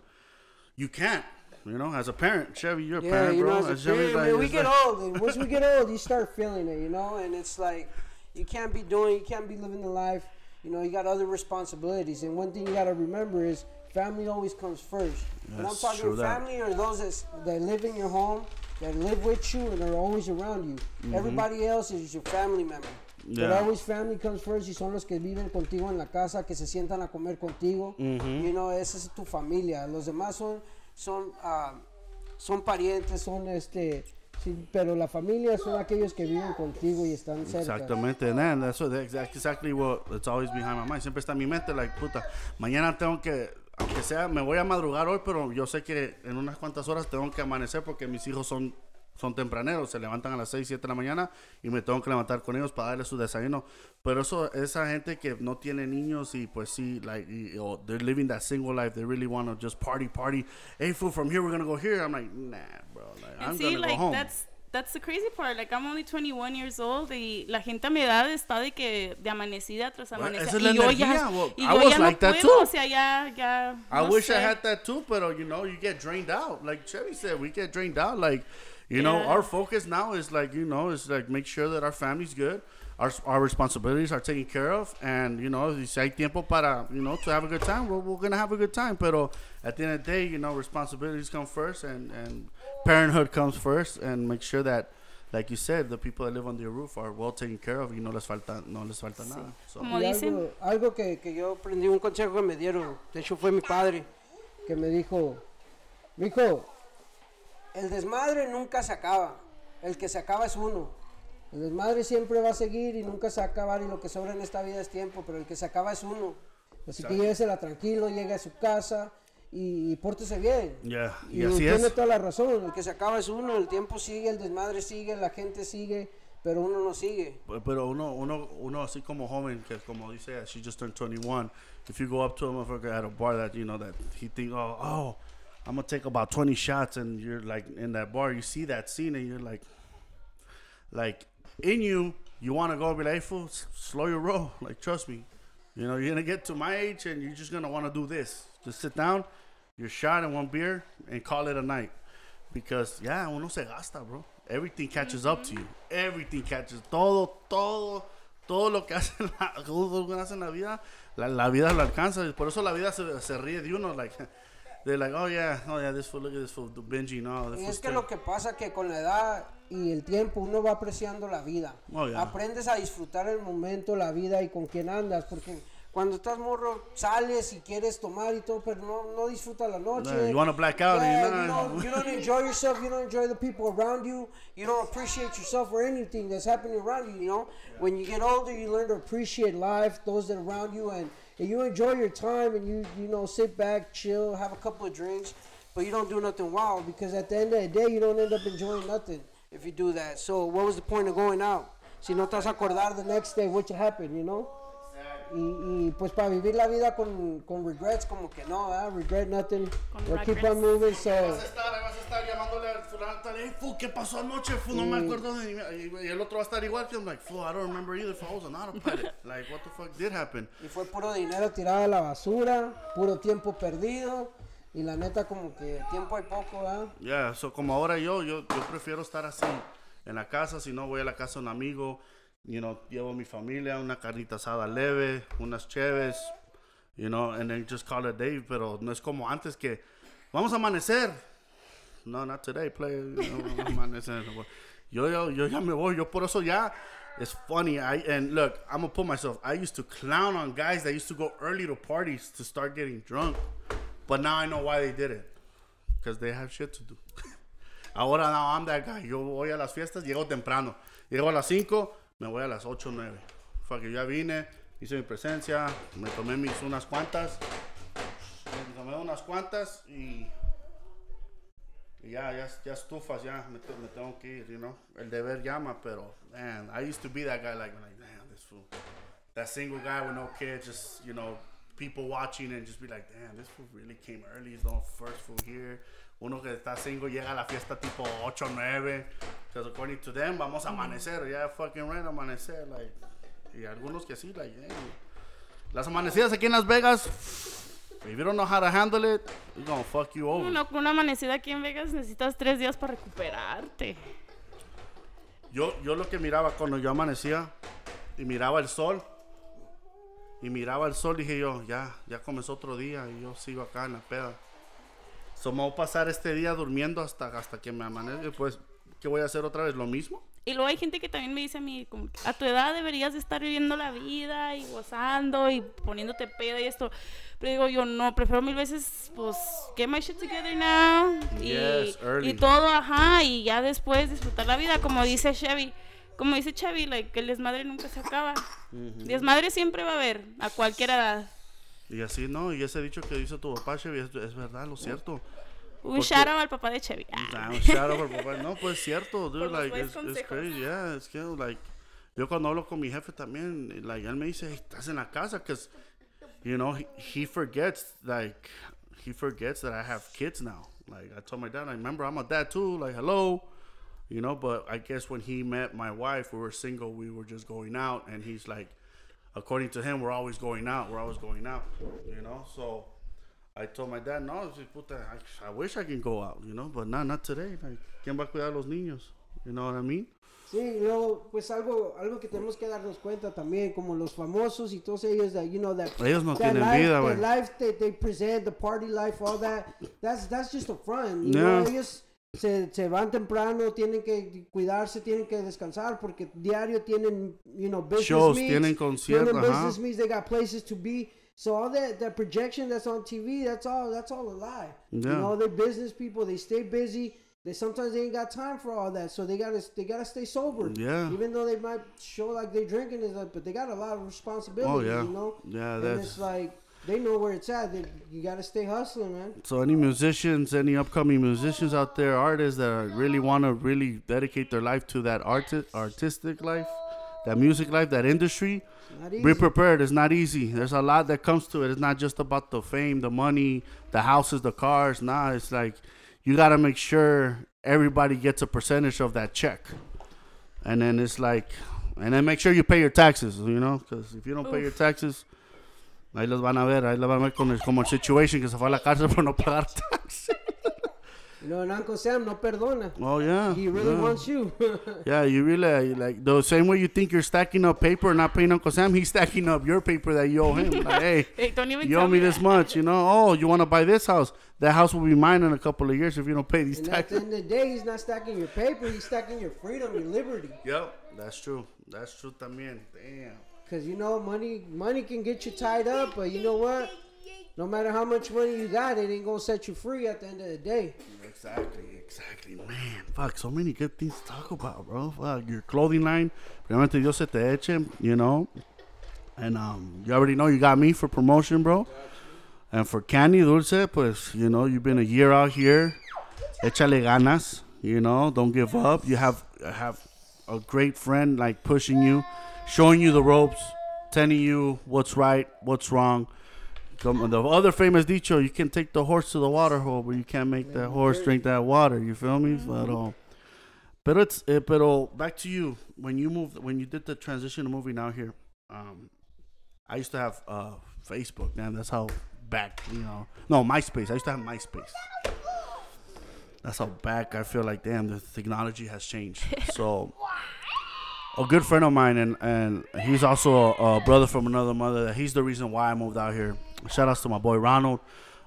you can't, you know, as a parent, Chevy, you're a parent, you bro. as a parent, like, man, we get like- old, and once we get old, you start feeling it, you know, and it's like you can't be doing, you can't be living the life, you know, you got other responsibilities, and one thing you got to remember is family always comes first. and I'm That's talking true that. family are those that's, that live in your home, that live with you, and are always around you. Mm-hmm. Everybody else is your family member. But. Yeah. always family comes first y son los que viven contigo en la casa, que se sientan a comer contigo. Mm-hmm. You know, esa es tu familia. Los demás son, son, ah, son parientes, son este, Sí, pero la familia son aquellos que viven contigo y están cerca. Exactamente, man, that's, what, that's exactly what it's always behind my mind. Siempre está en mi mente, like, puta, mañana tengo que, aunque sea, me voy a madrugar hoy, pero yo sé que en unas cuantas horas tengo que amanecer porque mis hijos son, son tempraneros, se levantan a las 6, 7 de la mañana y me tengo que levantar con ellos para darles su desayuno. Pero eso, esa gente que no tiene niños y pues sí, like, y- o they're living that single life, they really want to just party, party. Hey, fool, from here we're gonna go here. I'm like, nah, bro, like, I'm see, gonna like go home. that's that's the crazy part. Like I'm only 21 years old y la gente a mi edad está de que de amanecida tras amanecida. la y yo energía, ya, well, y I yo was ya like no that puedo, too. o sea, ya, ya. I no wish I sé. had that too, uh, you know, you get drained out. Like Chevy said, we get drained out. Like, you know, Yeah. our focus now is like, you know, is like make sure that our family's good, our our responsibilities are taken care of, and you know, si hay tiempo para, you know, to have a good time, we're, we're gonna have a good time. Pero at the end of the day, you know, responsibilities come first, and and parenthood comes first, and make sure that. Like you said, the people that live under your roof are well taken care of. Y no les falta, no les falta nada. So, Como dicen, algo, algo que, que yo aprendí, un consejo que me dieron, de hecho fue mi padre, que me dijo, hijo, el desmadre nunca se acaba, el que se acaba es uno. El desmadre siempre va a seguir y nunca se va a acabar y lo que sobra en esta vida es tiempo, pero el que se acaba es uno. Así que llévesela tranquilo, llegue a su casa y, y pórtese bien. yeah, Y y así tiene es. toda la razón, el que se acaba es uno, el tiempo sigue, el desmadre sigue, la gente sigue, pero uno no sigue. Pero- Pero uno, uno, uno así como joven, que como dice, she just turned 21. If you go up to a motherfucker at a bar that, you know, that he think, oh, oh, I'm to take about 20 shots, and you're like in that bar, you see that scene, and you're like, like, in you, you want to go be like, hey, fool, slow your roll. Like, trust me. You know, you're to get to my age, and you're just to want to do this. Just sit down, your shot and one beer, and call it a night. Because, yeah, uno se gasta, bro. Everything catches up to you. Everything catches. Todo, todo, todo lo que hace la, todo lo que hace en la vida, la, la vida lo alcanza. Por eso la vida se, se ríe de uno. Like, they're like, oh, yeah, oh, yeah, this fool, look at this fool, binging. No, this Y es que lo que pasa que con la edad y el tiempo uno va apreciando la vida. Oh, yeah. Aprendes a disfrutar el momento, la vida y con quién andas, porque cuando estás morro sales y quieres tomar y todo, pero no, no disfrutas la noche. Yeah, you wanna black out Yeah, you, don't, you don't enjoy yourself, you don't enjoy the people around you, you don't appreciate yourself or anything that's happening around you, you know? When you get older, you learn to appreciate life, those that are around you, and, and you enjoy your time and you, you know, sit back, chill, have a couple of drinks, but you don't do nothing wild because at the end of the day, you don't end up enjoying nothing if you do that. So, what was the point of going out? Si no te vas a acordar the next day what happened, you know? Y, y pues para vivir la vida con, con regrets, como que no, ¿verdad? regret nothing. Con We'll keep on moving, so. Vas a estar, vas a estar llamándole al fulano, tal, hey, fool, ¿qué pasó anoche? Fool, no me acuerdo de ni- Y el otro va a estar igual que I'm like, fool, I don't remember either, fool, I was on autopilot. like, what the fuck did happen? Y fue puro dinero tirado a la basura, puro tiempo perdido. Y la neta, como que tiempo hay poco, ¿verdad? Yeah, so como ahora yo, yo, yo prefiero estar así en la casa, si no voy a la casa de un amigo, you know, llevo a mi familia, una carnita asada leve, unas cheves, you know, and then just call it day, pero no es como antes que vamos a amanecer. No, not today, play. you know, amanecer. Yo, yo, yo ya me voy, yo por eso ya, it's funny, I, and look, I'm gonna put myself, I used to clown on guys that used to go early to parties to start getting drunk, but now I know why they did it. Because they have shit to do. Ahora now I'm that guy. Yo voy a las fiestas, llego temprano. Llego a las 5, me voy a las 8 o 9. Fuck it, ya vine, hice mi presencia, me tomé mis unas cuantas. Me tomé unas cuantas y. y ya, ya, ya estufas, ya me, me tengo que ir, you know. El deber llama, pero, man, I used to be that guy, like, like damn, this fool. That single guy with no kids, just, you know, people watching and just be like, damn, this fool really came early. He's the first fool here. Uno que está single llega a la fiesta tipo 8 o 9. Because according to them, vamos a amanecer. Yeah, fucking right, amanecer. Like, y algunos que sí, like, hey. Las amanecidas aquí en Las Vegas, if you don't know how to handle it, it's gonna fuck you over. Una, una amanecida aquí en Vegas necesitas tres días para recuperarte. Yo, yo lo que miraba cuando yo amanecía y miraba el sol, y miraba el sol, dije yo, ya, ya comenzó otro día y yo sigo acá en la peda. So, me voy a pasar este día durmiendo hasta, hasta que me amanezca. Pues, ¿qué voy a hacer otra vez? ¿Lo mismo? Y luego hay gente que también me dice a mí, como, a tu edad deberías de estar viviendo la vida y gozando y poniéndote peda y esto. Pero digo yo, no, prefiero mil veces, pues, get my shit together now. Y, Yes, early. y todo, ajá, y ya después disfrutar la vida, como dice Chevy. Como dice Chevy, like, que el desmadre nunca se acaba. Desmadre siempre va a haber, a cualquier edad. Y así, ¿no? Y ese dicho que dice tu papá, Chevy, es, es verdad, lo cierto. Un shout out al papá de Chevy. Ah. Nah, un shout out por papá. No, pues cierto, dude. Like, it's, it's crazy. Yeah, it's que, like, yo cuando hablo con mi jefe también, like, él me dice, estás en la casa, because, you know, he, he forgets, like, he forgets that I have kids now. Like, I told my dad, I remember I'm a dad too, like, hello, you know, but I guess when he met my wife, we were single, we were just going out, and he's like, according to him, we're always going out, we're always going out, you know, so. I told my dad, no, puta, I, I wish I can go out, you know, but not, not today. Like, ¿Quién va a cuidar a los niños? You know what I mean? Sí, luego, pues algo, algo que tenemos que darnos cuenta también, como los famosos y todos ellos, that, you know, that, Ellos no that tienen life, vida, that life they, they present, the party life, all that, that's, that's just a front, you Yeah. know, ellos se, se van temprano, tienen que cuidarse, tienen que descansar, porque diario tienen, you know, business Shows, meets, tienen conciertos, tienen business meets, they got places to be, so all that, that projection that's on TV, that's all, that's all a lie, you know, they're business people, they stay busy, they sometimes they ain't got time for all that, so they gotta they gotta stay sober. Yeah. Even though they might show like they're drinking, is like, but they got a lot of responsibility. Oh, yeah. You know. Yeah, And that's- it's like they know where it's at. They, you gotta stay hustling, man. So any musicians, any upcoming musicians out there, artists that are- really want to really dedicate their life to that arti- artistic life, that music life, that industry, be prepared. It's not easy. There's a lot that comes to it. It's not just about the fame, the money, the houses, the cars. Nah, it's like you got to make sure everybody gets a percentage of that check. And then it's like, and then make sure you pay your taxes, you know, because if you don't pay your taxes, ahí los van a ver, ahí los van a ver con el, como el situation que se fue a la cárcel por no pagar taxes. You know, and Uncle Sam no perdona. Oh yeah, He really yeah. wants you. Yeah, you really like the same way you think you're stacking up paper and not paying Uncle Sam. He's stacking up your paper that you owe him. Like, hey, Hey, don't even you owe me me this that. much. You know. Oh, you want to buy this house? That house will be mine in a couple of years if you don't pay these and at the taxes. end of the day, he's not stacking your paper. He's stacking your freedom, your liberty. Yep, that's true. That's true también. Damn. Cause you know, money money can get you tied up, but you know what? No matter how much money you got, it ain't gonna set you free at the end of the day. Exactly, exactly, man. Fuck, so many good things to talk about, bro. Fuck, your clothing line. Primeramente Dios se te eche, you know. And um, you already know you got me for promotion, bro. And for Candy Dulce, pues, you know, you've been a year out here. Échale ganas, you know. Don't give up. You have have a great friend like pushing you, showing you the ropes, telling you what's right, what's wrong. Come, the other famous dicho, you can take the horse to the water hole, but you can't make that horse drink that water. You feel me? But, um, but it's, eh, pero back to you. When you moved, when you did the transition to moving out here, um, I used to have uh, Facebook. Man, that's how back, you know. No, MySpace. I used to have MySpace. That's how back I feel like. Damn, the technology has changed. So, a good friend of mine, and and he's also a, a brother from another mother. He's the reason why I moved out here. Shout outs to my boy Ronald.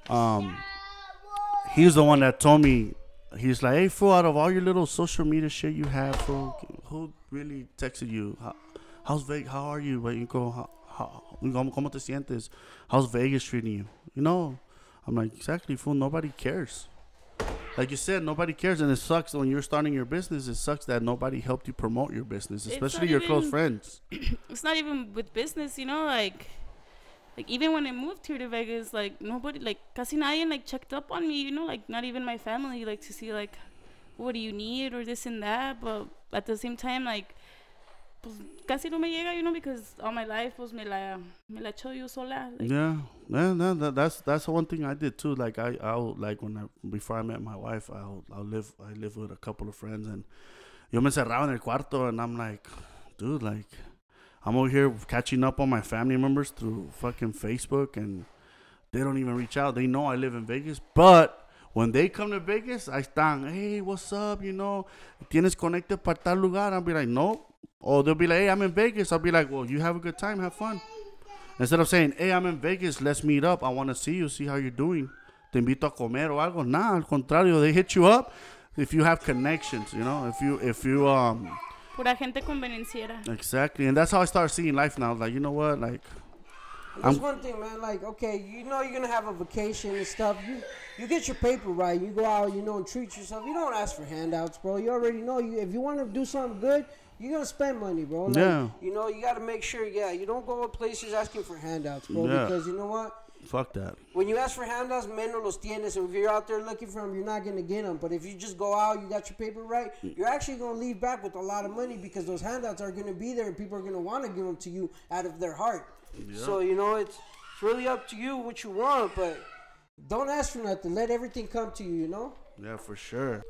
Um, he's the one that told me. He's like, hey, fool, out of all your little social media shit you have, fool, who really texted you? How, how's Vegas? How are you? You go, how, how, ¿cómo cómo te sientes? How's Vegas treating you? You know, I'm like, exactly, fool. Nobody cares. Like you said, nobody cares, and it sucks when you're starting your business. It sucks that nobody helped you promote your business, especially your close friends. it's not even with business, you know, like like even when I moved here to Vegas, like nobody like casi nadie like checked up on me, you know, like not even my family, like to see like what do you need or this and that. But at the same time, like pues casi no me llega, you know, because all my life pues me la me la yo sola. Like, Yeah, yeah, no, that, that's that's one thing I did too. Like I, I like when I before I met my wife, I would, I live I live with a couple of friends, and yo me encerraba en el cuarto, and I'm like, dude, like I'm over here catching up on my family members through fucking Facebook, and they don't even reach out. They know I live in Vegas, but when they come to Vegas, I están, hey, what's up? You know, tienes conecte para tal lugar? I'll be like, no. Or they'll be like, hey, I'm in Vegas. I'll be like, well, you have a good time, have fun. Instead of saying, hey, I'm in Vegas, let's meet up. I want to see you, see how you're doing. Te invito a comer o algo. Nah, al contrario, they hit you up if you have connections, you know. If you, if you, um, Pura gente convenenciera. Exactly, and that's how I start seeing life now. Like, you know what? Like, That's I'm- one thing, man. Like, okay, you know you're gonna have a vacation and stuff. You you get your paper right. You go out, you know, and treat yourself. You don't ask for handouts, bro. You already know. You if you want to do something good, you're gonna spend money, bro. Like, Yeah. You know, you gotta make sure. Yeah, you don't go to places asking for handouts, bro. Yeah. Because you know what? fuck that. When you ask for handouts, menos los tienes. And if you're out there looking for them, you're not gonna get them. But if you just go out, you got your paper right, you're actually gonna leave back with a lot of money because those handouts are gonna be there, and people are gonna want to give them to you out of their heart. Yeah. So you know, it's it's really up to you what you want, but don't ask for nothing. Let everything come to you. You know. Yeah, for sure.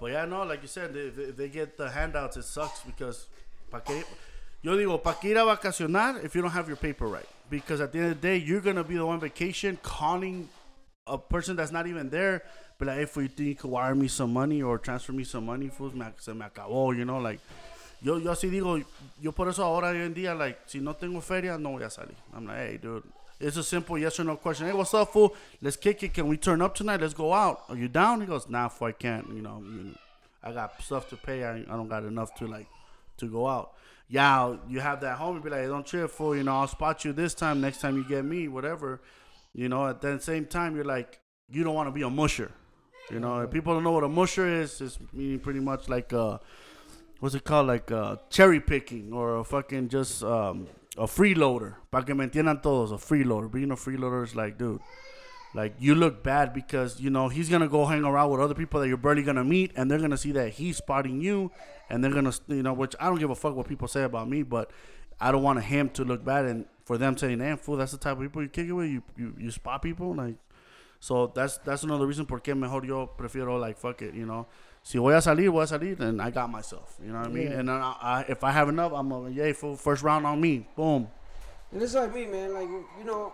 But yeah, no, like you said, they, they, they get the handouts. It sucks because, pa que, yo digo, pa que ir a vacacionar if you don't have your paper right? Because at the end of the day, you're gonna be the one vacation calling a person that's not even there. But like, if you think you could wire me some money or transfer me some money, fools, me, se me acabó, you know, like. Yo, yo así digo, yo por eso ahora hoy en día, like, si no tengo feria, no voy a salir. I'm like, hey, dude, it's a simple yes or no question. Hey, what's up, fool? Let's kick it. Can we turn up tonight? Let's go out. Are you down? He goes, nah, fool, I can't. You know, I got stuff to pay. I, I don't got enough to, like, to go out. Yeah, you have that homie be like, hey, don't trip, fool. You know, I'll spot you this time. Next time you get me, whatever. You know, at the same time, you're like, you don't want to be a musher. You know, if people don't know what a musher is, it's meaning pretty much like, uh, what's it called? Like uh, cherry picking or fucking just um, a freeloader. Pa que me entiendan todos, a freeloader. Being a freeloader is like, dude, like you look bad because you know he's gonna go hang around with other people that you're barely gonna meet, and they're gonna see that he's spotting you, and they're gonna, you know, which I don't give a fuck what people say about me, but I don't want him to look bad and for them saying, "Damn fool, that's the type of people you kick it with. You you, you spot people like." So that's that's another reason por qué mejor yo prefiero like fuck it, you know. Si voy a salir, voy a salir, and I got myself. You know what I mean? Yeah. And I, I, if I have enough, I'm a yay for first round on me. Boom. And it's like me, man. Like you know,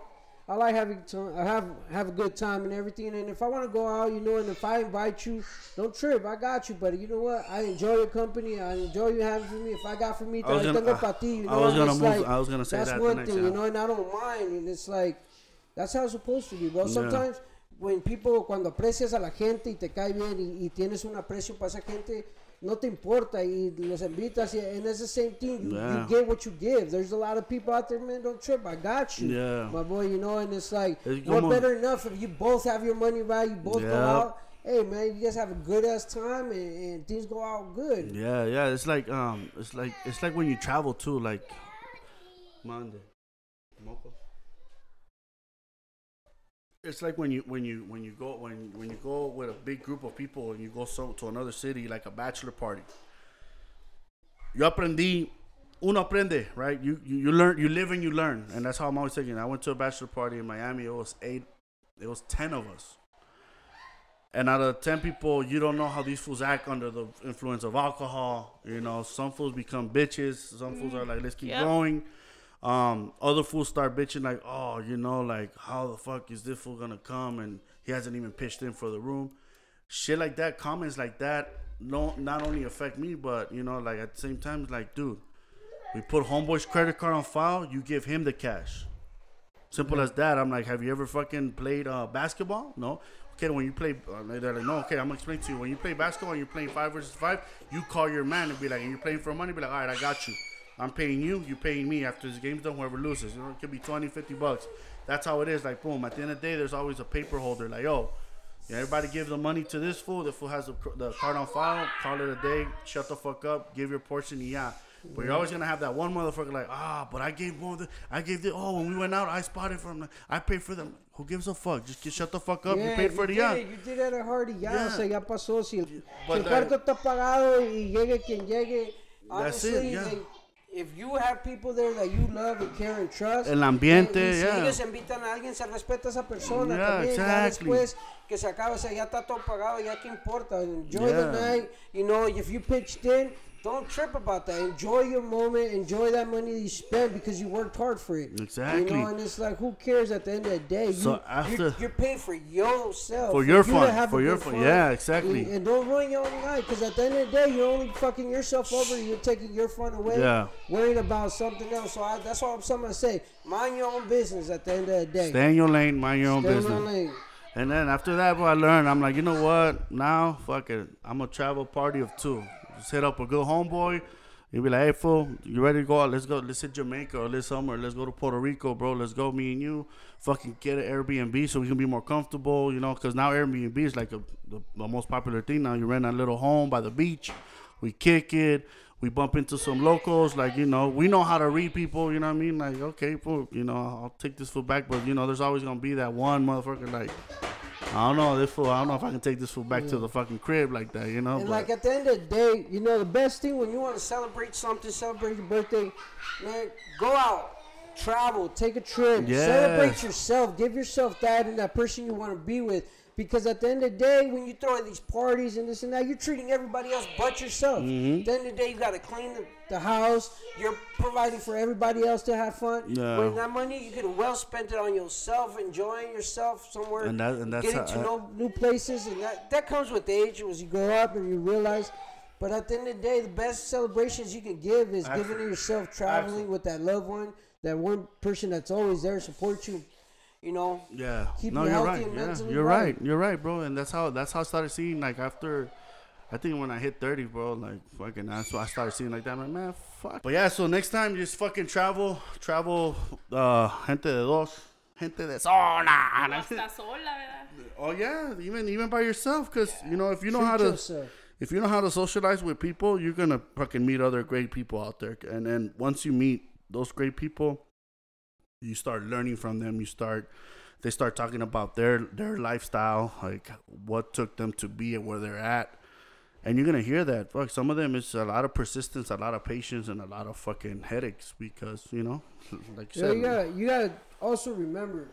I like having time. I have have a good time and everything. And if I want to go out, you know, and if I invite you, don't trip. I got you, buddy. You know what? I enjoy your company. I enjoy you having for me. If I got for me, I was I gonna- tengo I- pa ti. You I know, was gonna move- like, I was gonna say that's that one thing, yeah. you know, and I don't mind. And it's like that's how it's supposed to be, bro. Sometimes when people cuando aprecias a la gente y te cae bien y, y tienes un aprecio para esa gente. No te importa y los invitas y and it's the same thing. You, Yeah. you get what you give. There's a lot of people out there, man. Don't trip. I got you, Yeah. my boy. You know, and it's like Es what better enough if you both have your money right. You both go out. Hey, man, you guys have a good ass time and, and things go out good. Yeah, yeah. It's like um, it's like it's like when you travel too. Like Monday, It's like when you when you when you go when when you go with a big group of people and you go so to another city like a bachelor party. Yo aprendí, uno aprende, right? You, you you learn, you live and you learn, and that's how I'm always thinking. I went to a bachelor party in Miami. It was eight, it was ten of us. And out of 10 people, you don't know how these fools act under the influence of alcohol. You know, some fools become bitches. Some fools are like, let's keep Yep. going. Um, other fools start bitching like, oh, you know, like, how the fuck is this fool gonna come and he hasn't even pitched in for the room? Shit like that, comments like that, no, not only affect me, but, you know, like, at the same time, like, dude, we put homeboy's credit card on file, you give him the cash. Simple as that. I'm like, have you ever fucking played uh, basketball? No. Okay, when you play, uh, they're like, no. Okay, I'm gonna explain to you. When you play basketball, and you're playing five versus five. You call your man and be like, and you're playing for money. Be like, all right, I got you. I'm paying you. You're paying me. After this game's done, whoever loses, you know, it could be 20, 50 bucks. That's how it is. Like, boom. At the end of the day, there's always a paper holder. Like, oh, yeah, everybody give the money to this fool. The fool has the, the card on file. Call it a day. Shut the fuck up. Give your portion. Yeah. But you're always gonna have that one motherfucker like, ah, but I gave one. of the- I gave the. Oh, when we went out, I spotted from. I paid for them. Who gives a fuck? Just get, shut the fuck up. you Yeah, paid for the yacht. You did it at Hardy. Ya, Yeah. o sea, ya pasó. Si el, si el cuarto está pagado y llegue quien llegue, That's it, yeah. they- if you have people there that you love and care and trust, El ambiente, y, y si ellos invitan a alguien, se respeta a esa persona Yeah, también. Ya exactly. después que se acabe, o sea, ya está todo pagado, ya que importa. Enjoy Yeah. the night. You know, if you pitched in, don't trip about that. Enjoy your moment. Enjoy that money that you spent because you worked hard for it. Exactly. You know, and it's like, who cares at the end of the day? So you, after- you're, you're paying for yourself. For your you fun, have for your good fun. Yeah, exactly. And, and don't ruin your own life because at the end of the day, you're only fucking yourself over. You're taking your fun away. Yeah. Worrying about something else. So I, that's what I'm something I say. Mind your own business at the end of the day. Stay in your lane. Mind your own Stay in business. your lane. And then after that, what I learned, I'm like, you know what? Now, fuck it. I'm a travel party of two. Just hit up a good homeboy, You'd be like, hey, fool, you ready to go out? Let's go. Let's hit Jamaica or let's somewhere. Let's go to Puerto Rico, bro. Let's go, me and you. Fucking get an Airbnb so we can be more comfortable, you know, because now Airbnb is like a, the, the most popular thing now. You rent a little home by the beach. We kick it. We bump into some locals, like, you know, we know how to read people, you know what I mean? Like, okay, fool, you know, I'll take this fool back, but, you know, there's always going to be that one motherfucker, like, I don't know, this fool, I don't know if I can take this fool back to the fucking crib like that, you know? And but- like at the end of the day, you know, the best thing when you want to celebrate something, celebrate your birthday, man, go out, travel, take a trip, Yes. celebrate yourself, give yourself that and that person you want to be with. Because at the end of the day, when you throw these parties and this and that, you're treating everybody else but yourself. Mm-hmm. At the end of the day, you got to clean the, the house. You're providing for everybody else to have fun. Yeah. When that money, you could have well spent it on yourself, enjoying yourself somewhere, And that- and that's getting how to I- know new places, and that that comes with age as you grow up and you realize. But at the end of the day, the best celebrations you can give is giving to yourself, traveling with that loved one, that one person that's always there to support you. You know, Yeah. Keep no, you you're healthy right. and Yeah, mentally you're right. right. You're right, bro. And that's how that's how I started seeing like after I think when I hit 30, bro, like fucking that's what I started seeing like that. I'm like, man, fuck. But yeah, so next time just fucking travel, travel uh gente de dos, gente de zona. Sola. Oh yeah, even even by yourself cuz you know if you know treat how to yourself. if you know how to socialize with people, you're gonna fucking meet other great people out there. And then once you meet those great people, you start learning from them. You start, they start talking about their their lifestyle, like what took them to be at where they're at. And you're gonna hear that. Fuck, some of them is a lot of persistence, a lot of patience, and a lot of fucking headaches because you know, like you Yeah, said, you gotta you gotta also remember,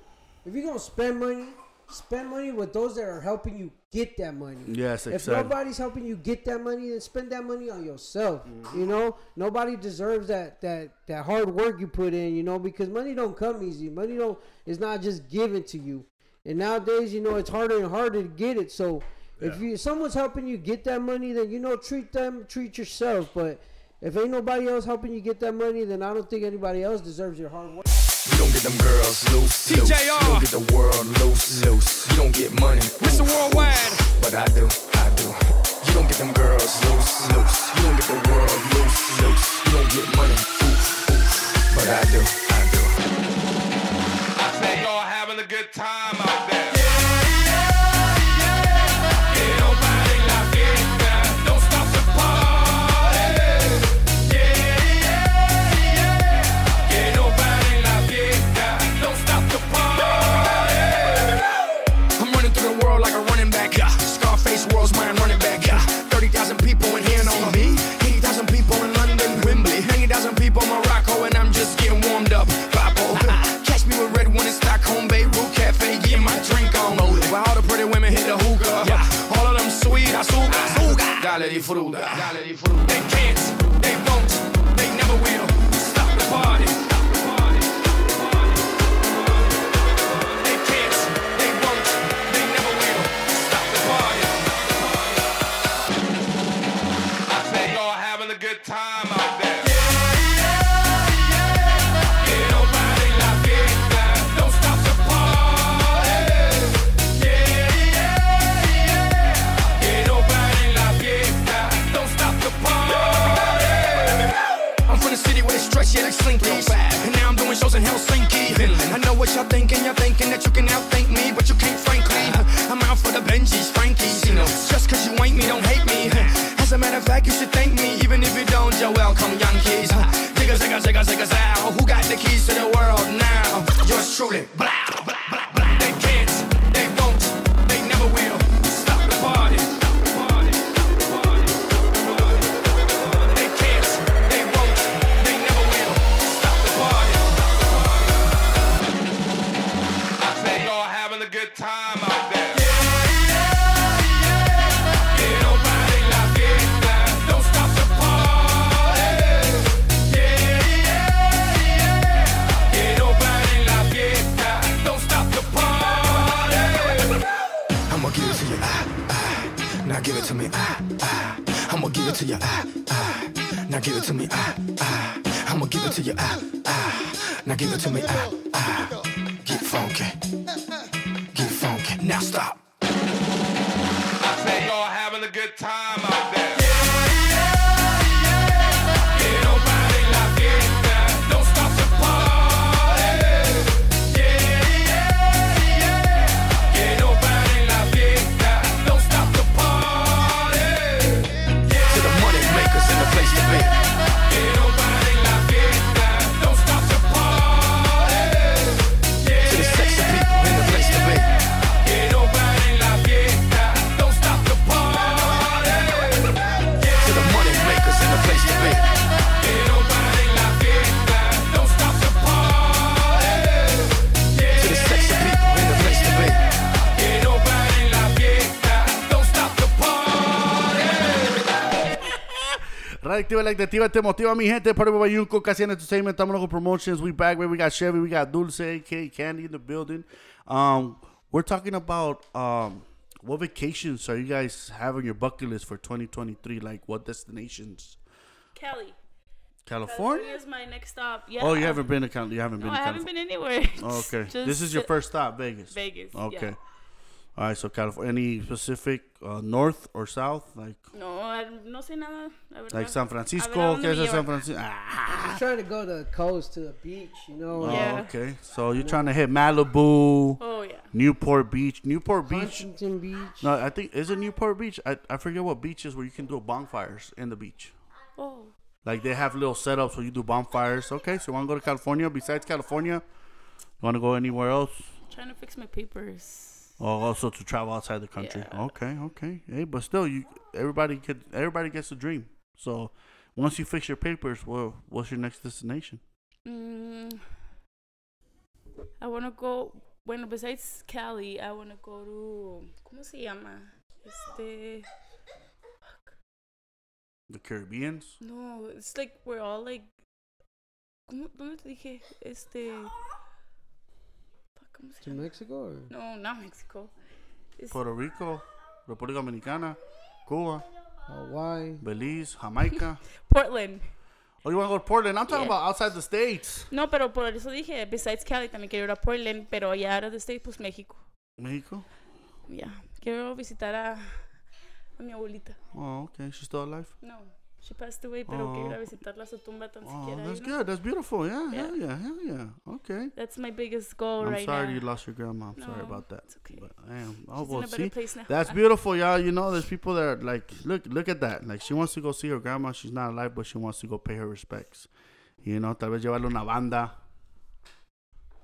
if you're gonna spend money, spend money with those that are helping you get that money. Yes, If exactly. nobody's helping you get that money, then spend that money on yourself. Mm-hmm. You know, nobody deserves that that that hard work you put in. You know, because money don't come easy. Money don't is not just given to you. And nowadays, you know, it's harder and harder to get it. So if you someone's helping you get that money, then you know treat them, treat yourself. But if ain't nobody else helping you get that money, then I don't think anybody else deserves your hard work. You don't get them girls loose, loose. TJR. You don't get the world loose, loose. You don't get money, Mr. oof, Worldwide. oof. But I do, I do. You don't get them girls loose, loose. You don't get the world loose, loose. You don't get money, oof, oof. But I do, I do. I think y'all having a good time out there. fruta. Zigga, zow. Who got the keys to the world now? Yours truly. To me, ah, ah. Get funky, get funky. Now stop. Activa la activa te motiva mi gente. Party Bayunco, Casian Entertainment, Estamos Local Promotions. We back, baby. We got Chevy, we got Dulce, AK, Candy in the building. Um, we're talking about um, what vacations are you guys having your bucket list for 2023? Like what destinations? Cali. California? is my next stop. Yeah. Oh, you haven't been to Cal- You haven't No, been I haven't California. been anywhere. Oh, okay. Just this is your first stop, Vegas. Vegas. Okay. Yeah. All right. So California. Any specific uh, north or south? Like No, I no sé nada. La verdad. like San A ver, Francisco. ¿a dónde ¿Qué es San? Francisco? Ah. I'm trying to go to the coast, to the beach, you know. Oh, Yeah. okay. So you're trying to hit Malibu, Oh yeah. Newport Beach, Newport Beach. Huntington Beach. No, I think is it Newport Beach. I, I forget what beach is where you can do bonfires in the beach. Oh. Like they have little setups where you do bonfires. Okay, so you want to go to California? Besides California, you want to go anywhere else? Trying to fix my papers. Oh, also to travel outside the country. Yeah. Okay, okay. Hey, but still, you everybody get everybody gets a dream. So once you fix your papers, well, what's your next destination? Mm, I want to go. Bueno, besides Cali, I want to go to. ¿Cómo se llama? Este. The Caribbeans. No, it's like we're all like. ¿Cómo, ¿Dónde te dije? Este. ¿Cómo se llama? No, not Mexico. It's Puerto Rico, República Dominicana, Cuba, Hawaii. Belize, Jamaica. Portland. Oh, you want to go to Portland? I'm talking Yeah. about outside the states. No, pero por eso dije, besides Cali, también quiero ir a Portland, pero ya out of the state, pues México. Mexico. Ya. Quiero visitar a, a mi abuelita. Oh, okay. She's still alive. No, she passed away, pero quiero ir a Oh. visitarla su tumba tan Oh, siquiera. that's you know? good. That's beautiful. Yeah, Yeah. hell yeah, hell yeah. Okay. That's my biggest goal I'm right now. I'm sorry you lost your grandma. I'm sorry about that. it's okay. But, damn. Oh, She's well, in a better see, place now. that's beautiful, y'all. You know, there's people that are like, look, look at that. Like, she wants to go see her grandma. She's not alive, but she wants to go pay her respects. You know, tal vez llevarle una banda.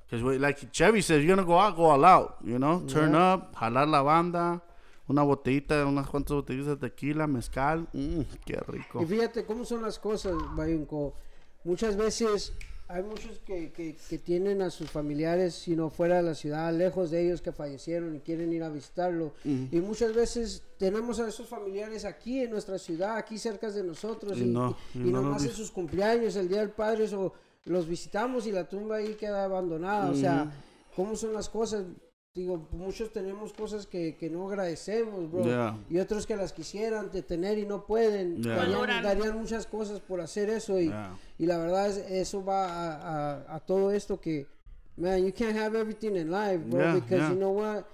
Because, like Chevy says, you're going to go out, go all out. You know, turn Yeah. up, jalar la banda, una botellita, unas cuantas botellitas de tequila, mezcal. Mmm, qué rico. Y fíjate cómo son las cosas, Bayunco. Muchas veces hay muchos que, que, que tienen a sus familiares, si no fuera de la ciudad, lejos de ellos que fallecieron y quieren ir a visitarlo. Y muchas veces tenemos a esos familiares aquí en nuestra ciudad, aquí cerca de nosotros. Y Y, no, y, y no nomás en sus cumpleaños, el día del padre, o los visitamos y la tumba ahí queda abandonada. O sea, ¿cómo son las cosas? Digo, muchos tenemos cosas que, que no agradecemos, bro. Yeah. Y otros que las quisieran de tener y no pueden. Yeah. Darían, muchas cosas por hacer eso. Y, Yeah. y la verdad, es, eso va a, a, a todo esto que, man, you can't have everything in life, bro. Yeah, because yeah. you know what?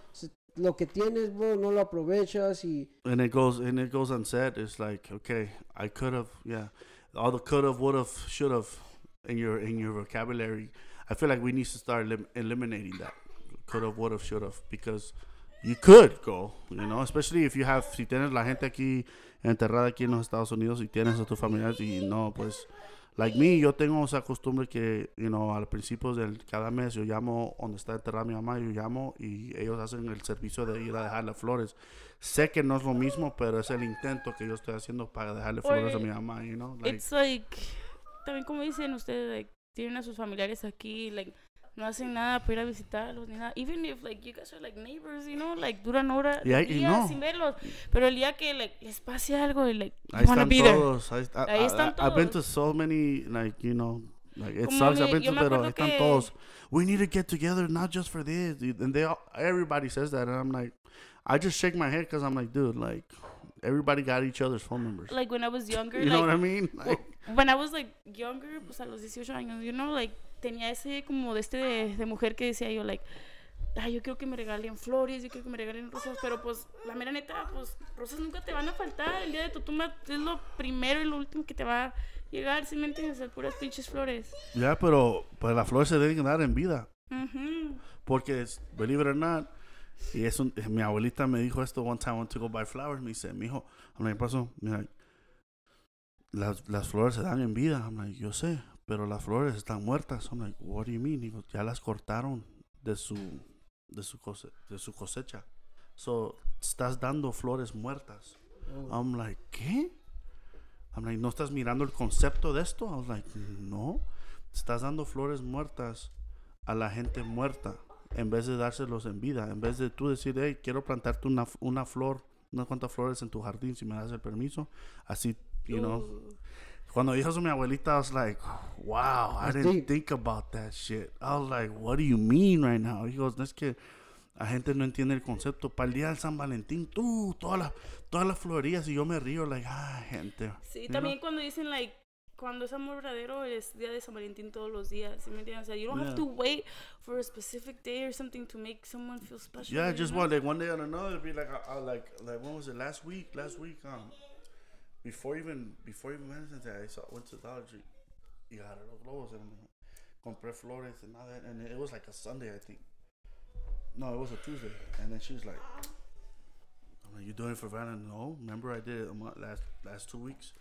Lo que tienes, bro, no lo aprovechas y and it goes and it goes unsaid. It's like, okay, I could have, yeah, all the could have, would have, should have in your in your vocabulary. I feel like we need to start elim- eliminating that could have, would have, should have, because you could go, you know, especially if you have, si tienes la gente aquí enterrada aquí en los Estados Unidos y tienes a tus familiares y no, pues, like me, yo tengo esa costumbre que, you know, al principio del cada mes yo llamo donde está enterrada mi mamá, yo llamo y ellos hacen el servicio de ir a dejarle flores. Sé que no es lo mismo, pero es el intento que yo estoy haciendo para dejarle flores a mi mamá, you know, like, It's like, también como dicen ustedes, like, tienen a sus familiares aquí, like, no hacen nada para ir a visitarlos ni nada. Even if, like, you guys are, like, neighbors, you know, like, duran horas, días no. sin verlos. Pero el día que, like, les pase algo y, like, Ahí están be there. todos. Ahí, Ahí I- están I- I've been to todos. so many, like, you know, like, it Como sucks. mi- I've been to, pero están que- todos. We need to get together, not just for this. And they all, everybody says that. And I'm like, I just shake my head because I'm like, dude, like, everybody got each other's phone numbers. Like, when I was younger, you know like, what I mean? Like, when I was like younger, pues a los 18 años, you know, like tenía ese como de este de, de mujer que decía yo, like, ay, yo quiero que me regalen flores, yo quiero que me regalen rosas, pero pues la mera neta, pues rosas nunca te van a faltar. El día de tu tumba es lo primero y lo último que te va a llegar, si me entiendes, Ser puras pinches flores. ya, pero pues las flores se deben dar en vida. Ujú. Porque, es- believe it or not, y es un- mi abuelita me dijo esto one time, I went to go buy flowers. Me dice, mijo, I'm like, pasó? Mira, las, las flores se dan en vida. I'm like, yo sé, pero las flores están muertas. I'm like, what do you mean? Digo, ya las cortaron de su, de su, cose- de su cosecha. So, estás dando flores muertas. I'm like, ¿qué? I'm like, ¿no estás mirando el concepto de esto? I was like, no. Estás dando flores muertas a la gente muerta en vez de dárselos en vida. En vez de tú decir, hey, quiero plantarte una, una flor, unas cuantas flores en tu jardín si me das el permiso. Así, you know. Uh, Cuando dijo eso mi abuelita, I was like, wow, I didn't think about that shit. I was like, what do you mean right now? He goes, es que la gente no entiende el concepto. Para el día del San Valentín, tú, todas las, todas las florerías y yo me río, like, ah, gente. Sí, you también know? cuando dicen, like, cuando es amor verdadero es día de San Valentín todos los días, ¿sí me entiendes? O sea, you don't Yeah. have to wait for a specific day or something to make someone feel special. Yeah, just know? one like one day or another, it'd be like, I, I like, like when was it? Last week, last week, um, before even before even Valentine's Day, I saw, went to Dollar Tree. Y agarré los globos and compré flores and all that, and it was like a Sunday, I think. No, it was a Tuesday, and then she was like, "I'm like, you doing it for Valentine's? No, remember I did it a month, last last two weeks."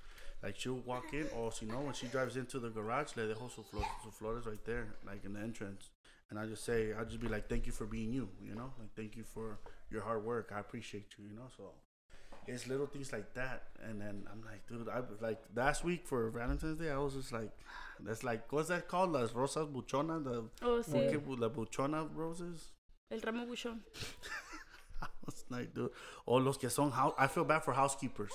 Like she'll walk in, or she know when she drives into the garage, le dejo su, flor, su flores right there, like in the entrance. And I just say, I'll just be like, thank you for being you, you know, like thank you for your hard work. I appreciate you, you know. So it's little things like that. And then I'm like, dude, I was like last week for Valentine's Day, I was just like, that's like, what's that called? Las rosas buchona, the Oh, sí, la buchona roses. el ramo buchón. I was like, dude, or los que son house. I feel bad for housekeepers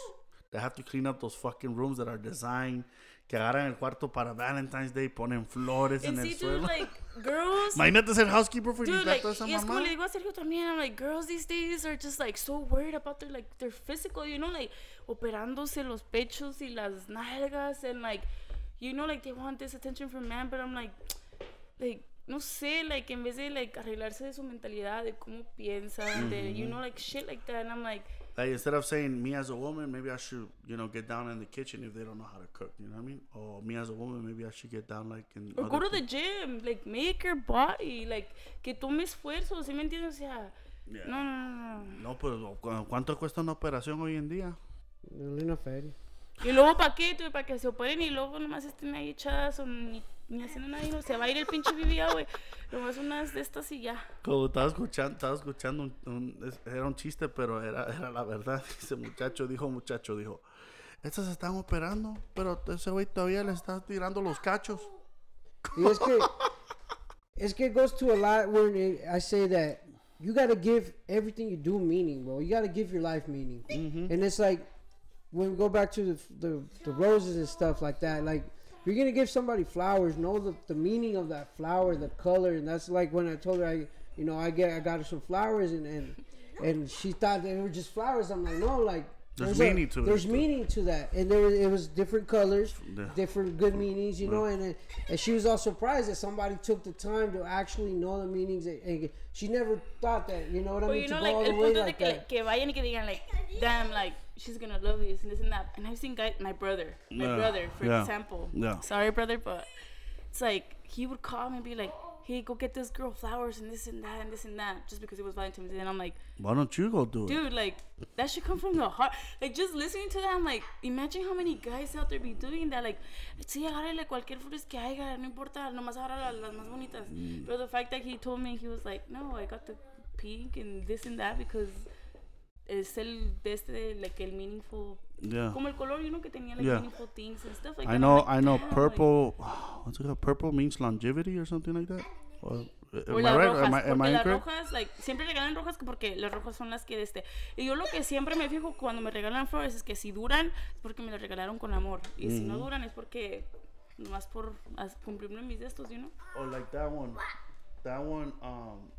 that have to clean up those fucking rooms that are designed. Que agarran el cuarto para Valentine's Day, ponen flores And en see, el dude, suelo. like, girls... Imagínate ser housekeeper for Dude, you like, toda esa y es como le digo a Sergio también, I'm like, girls these days are just like so worried about their like their physical, you know, like operándose los pechos y las nalgas and like, you know, like they want this attention from man, but I'm like, like, no sé, like en vez de like arreglarse de su mentalidad, de cómo piensan, de, you know, like shit like that, and I'm like, Like instead of saying me as a woman, maybe I should, you know, get down in the kitchen if they don't know how to cook. You know what I mean? Or me as a woman, maybe I should get down like in. or go to the gym, like make your body, like que tome esfuerzo, ¿sí me entiendes? O sea, Yeah. no, no, no, no. No, pero ¿cu- ¿cuánto cuesta una operación hoy en día? Una feria. Y luego, ¿para qué? Tú, ¿Para que se operen y luego nomás estén ahí echadas o ni, ni haciendo nada? y no se va a ir el pinche vivía, güey. Nomás unas de estas y ya. Como estaba escuchando, estaba escuchando un, un- es- era un chiste, pero era, era la verdad. Ese muchacho dijo, muchacho dijo, estas están operando, pero ese güey todavía le está tirando los cachos. Y es que, es que it goes to a lot where it- I say that you got to give everything you do meaning, bro. You got to give your life meaning. And it's like, when we go back to the, the, the roses and stuff like that, like, you're going to give somebody flowers, know the, the meaning of that flower, the color. And that's like when I told her, I, you know, I get, I got her some flowers and, and, and she thought they were just flowers. I'm like, no, like, There's a- meaning to it, There's too. meaning to that, and there was, it was different colors, Yeah. different good meanings, you know. And then- and she was all surprised that somebody took the time to actually know the meanings. And, and she never thought that, you know what I mean, you to know, go like, all the way punto like que, that. que vayan y que digan, like, damn, like, she's gonna love this and this and that. And I've seen guys, my brother, my Yeah, brother, for yeah, example. yeah. Sorry, brother, but it's like, he would call me and be like, hey, go get this girl flowers and this and that and this and that, just because it was Valentine's Day. And I'm like, Why don't you go do it? dude, like that should come from the heart. Like just listening to that, I'm like, imagine how many guys out there be doing that. Like, sí, agárrale cualquier flores que haya, no importa, nomás agarra las, más bonitas. Mm. But the fact that he told me, he was like, no, I got the pink and this and that because es el de este, like el meaningful, Yeah. como el color, you know, que tenía like Yeah. meaningful things and stuff like I know, like, I know. like- Purple, what's it called? Purple means longevity or something like that. Or, O am I las right? rojas, Am I, am porque I las incorrect? rojas, like, siempre regalan rojas porque las rojas son las que este. Y yo lo que siempre me fijo cuando me regalan flores es que si duran es porque me las regalaron con amor. Y si no duran es porque nomás por cumplirme mis de estos, you know? Or like that one, that one. Um,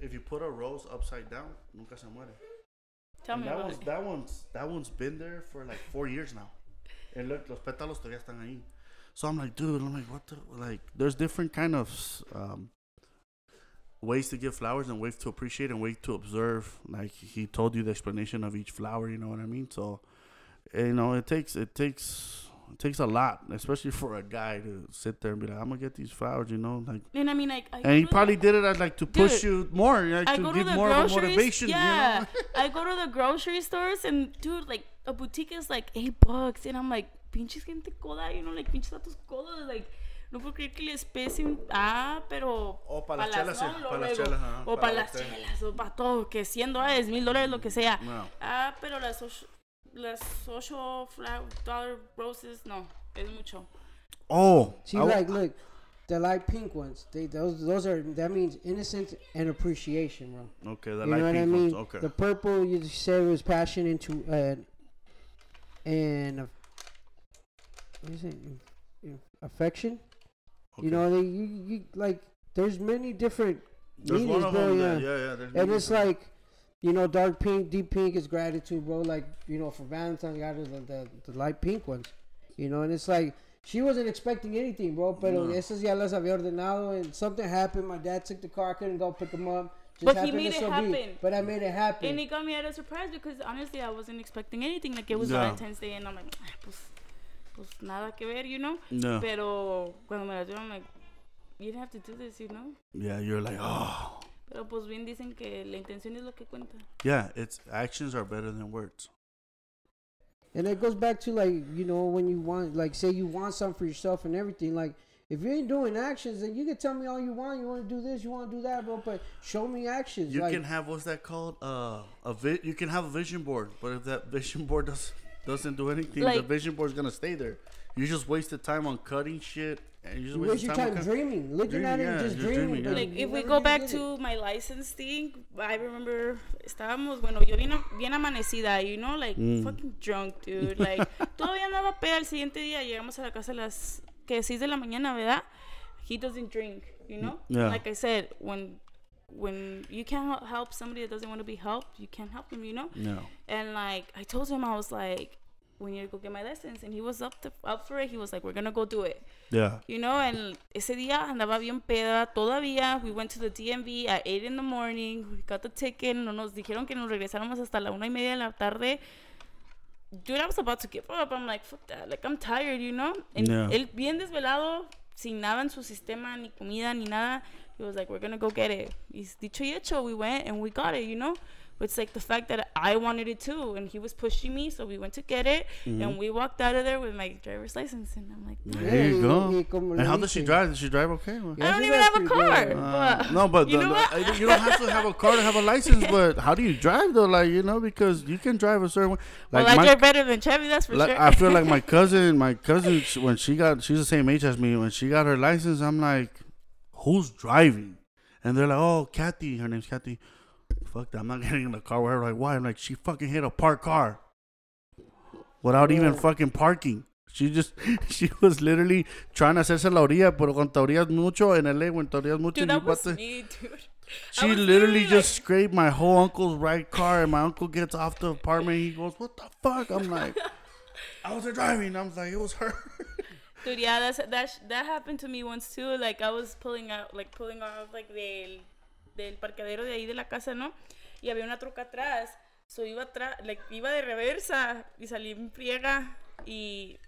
if you put a rose upside down, nunca se muere. Tell me that about one's it. that one's that one's been there for like four years now. And look, los pétalos todavía están ahí. So I'm like, dude, I'm like, what the like? There's different kind of um, ways to give flowers and ways to appreciate and ways to observe. Like he told you the explanation of each flower. You know what I mean? So, you know, it takes it takes it takes a lot, especially for a guy to sit there and be like, I'm gonna get these flowers. You know, like. And I mean, like, I And he probably the- did it as like to push Dude, you more, like I to go to give more of a motivation. yeah, You know? I go to the grocery stores and dude, like a boutique is like eight bucks, and I'm like, pinches gente coda, you know, like pinches datos codos, like. No puedo creer que les pese un... Ah, pero... O pa' las chelas, sí, no, pa' las luego. chelas, ajá, O para para la las botella. chelas, o para todo. Que 100 dólares, 1000 dólares, lo que sea. No. Ah, pero las ocho... Las ocho flower, dollar roses, no. Es mucho. Oh, See, I w- like, look, the light pink ones, they those those are that means innocence and appreciation, bro. okay, the you light know what I mean? ones. Okay. The purple you said was passion into uh, and uh, what is it? Affection. Okay. You know, they you, you like. There's many different There's meanings, one of bro. them. yeah. that- yeah, yeah. there's and it's of them. like, you know, dark pink, deep pink is gratitude, bro. Like, you know, for Valentine's, got the, the the light pink ones. You know, and it's like she wasn't expecting anything, bro. Pero No. esas ya las había ordenado, and something happened. My dad took the car, couldn't go pick him up. Just But he made it so be. happen. But I made it happen. And it got me at a surprise because honestly, I wasn't expecting anything. Like it was Yeah. Valentine's Day, and I'm like, "Ah, pues, pues nada que ver, you know. No. Pero cuando me la dieron, I'm like, you didn't have to do this, you know. Yeah, you're like, oh. Pero pues bien dicen que la intención es lo que cuenta. Yeah, it's actions are better than words. And it goes back to like you know when you want like say you want something for yourself and everything like if you ain't doing actions then you can tell me all you want you want to do this you want to do that bro but show me actions You like can have what's that called? Uh, a vi- You can have a vision board, but if that vision board doesn't doesn't do anything, the Like- vision board's gonna stay there. You just wasted time on cutting shit, and you just you wasted your time. time on cut- dreaming looking at it Dreaming, and yeah, just just dreaming, dreaming, yeah. Like if we go back to my license thing, I remember estábamos, bueno, yo bien, bien amanecida, you know, like Mm. fucking drunk, dude. Like todavía andaba peda el siguiente día, llegamos a la casa a las que 6 de la mañana, ¿verdad? He doesn't drink, you know? Yeah. Like I said, when when you can't help somebody that doesn't want to be helped, you can't help them, you know? No. And like I told him, I was like, we need to go get my license, and he was up to, up for it. He was like, we're gonna go do it. Yeah. You know, and ese día andaba bien peda todavía. We went to the DMV at 8 in the morning. We got the ticket. No nos dijeron que nos regresáramos hasta la una y media de la tarde. Dude, I was about to give up. I'm like, fuck that. Like, I'm tired, you know? And Yeah. él bien desvelado, sin nada en su sistema, ni comida, ni nada. He was like, we're gonna go get it. Y dicho y hecho, we went and we got it, you know? But it's like the fact that I wanted it too, and he was pushing me, so we went to get it, and we walked out of there with my driver's license, and I'm like, There you go. And how does she drive? Does she drive okay? Yeah, I don't even have a car. Uh, but no, but you the- the- you don't have to have a car to have a license. But how do you drive though? Like you know, because you can drive a certain way. Like well, I my, drive better than Chevy, that's for like, sure. I feel like my cousin, my cousin, when she got, she's the same age as me. When she got her license, I'm like, who's driving? And they're like, oh, Kathy. Her name's Kathy. Fuck that. I'm not getting in the car with her. Like, why? I'm like, she fucking hit a parked car without even fucking parking. She just, she was literally trying to hacerse la orilla, pero con te orillas mucho en LA, when te orillas mucho, dude, that was me, dude. She literally literally, just scraped my whole uncle's right car, and my uncle gets off the apartment. He goes, "What the fuck?" I'm like, "I was driving." I'm like, "It was her." Dude, yeah, that's that that happened to me once too. Like I was pulling out, like pulling off, like del del parqueadero de ahí de la casa, ¿no? Y había una troca atrás. So iba atrás, like iba de reversa y salí en friega y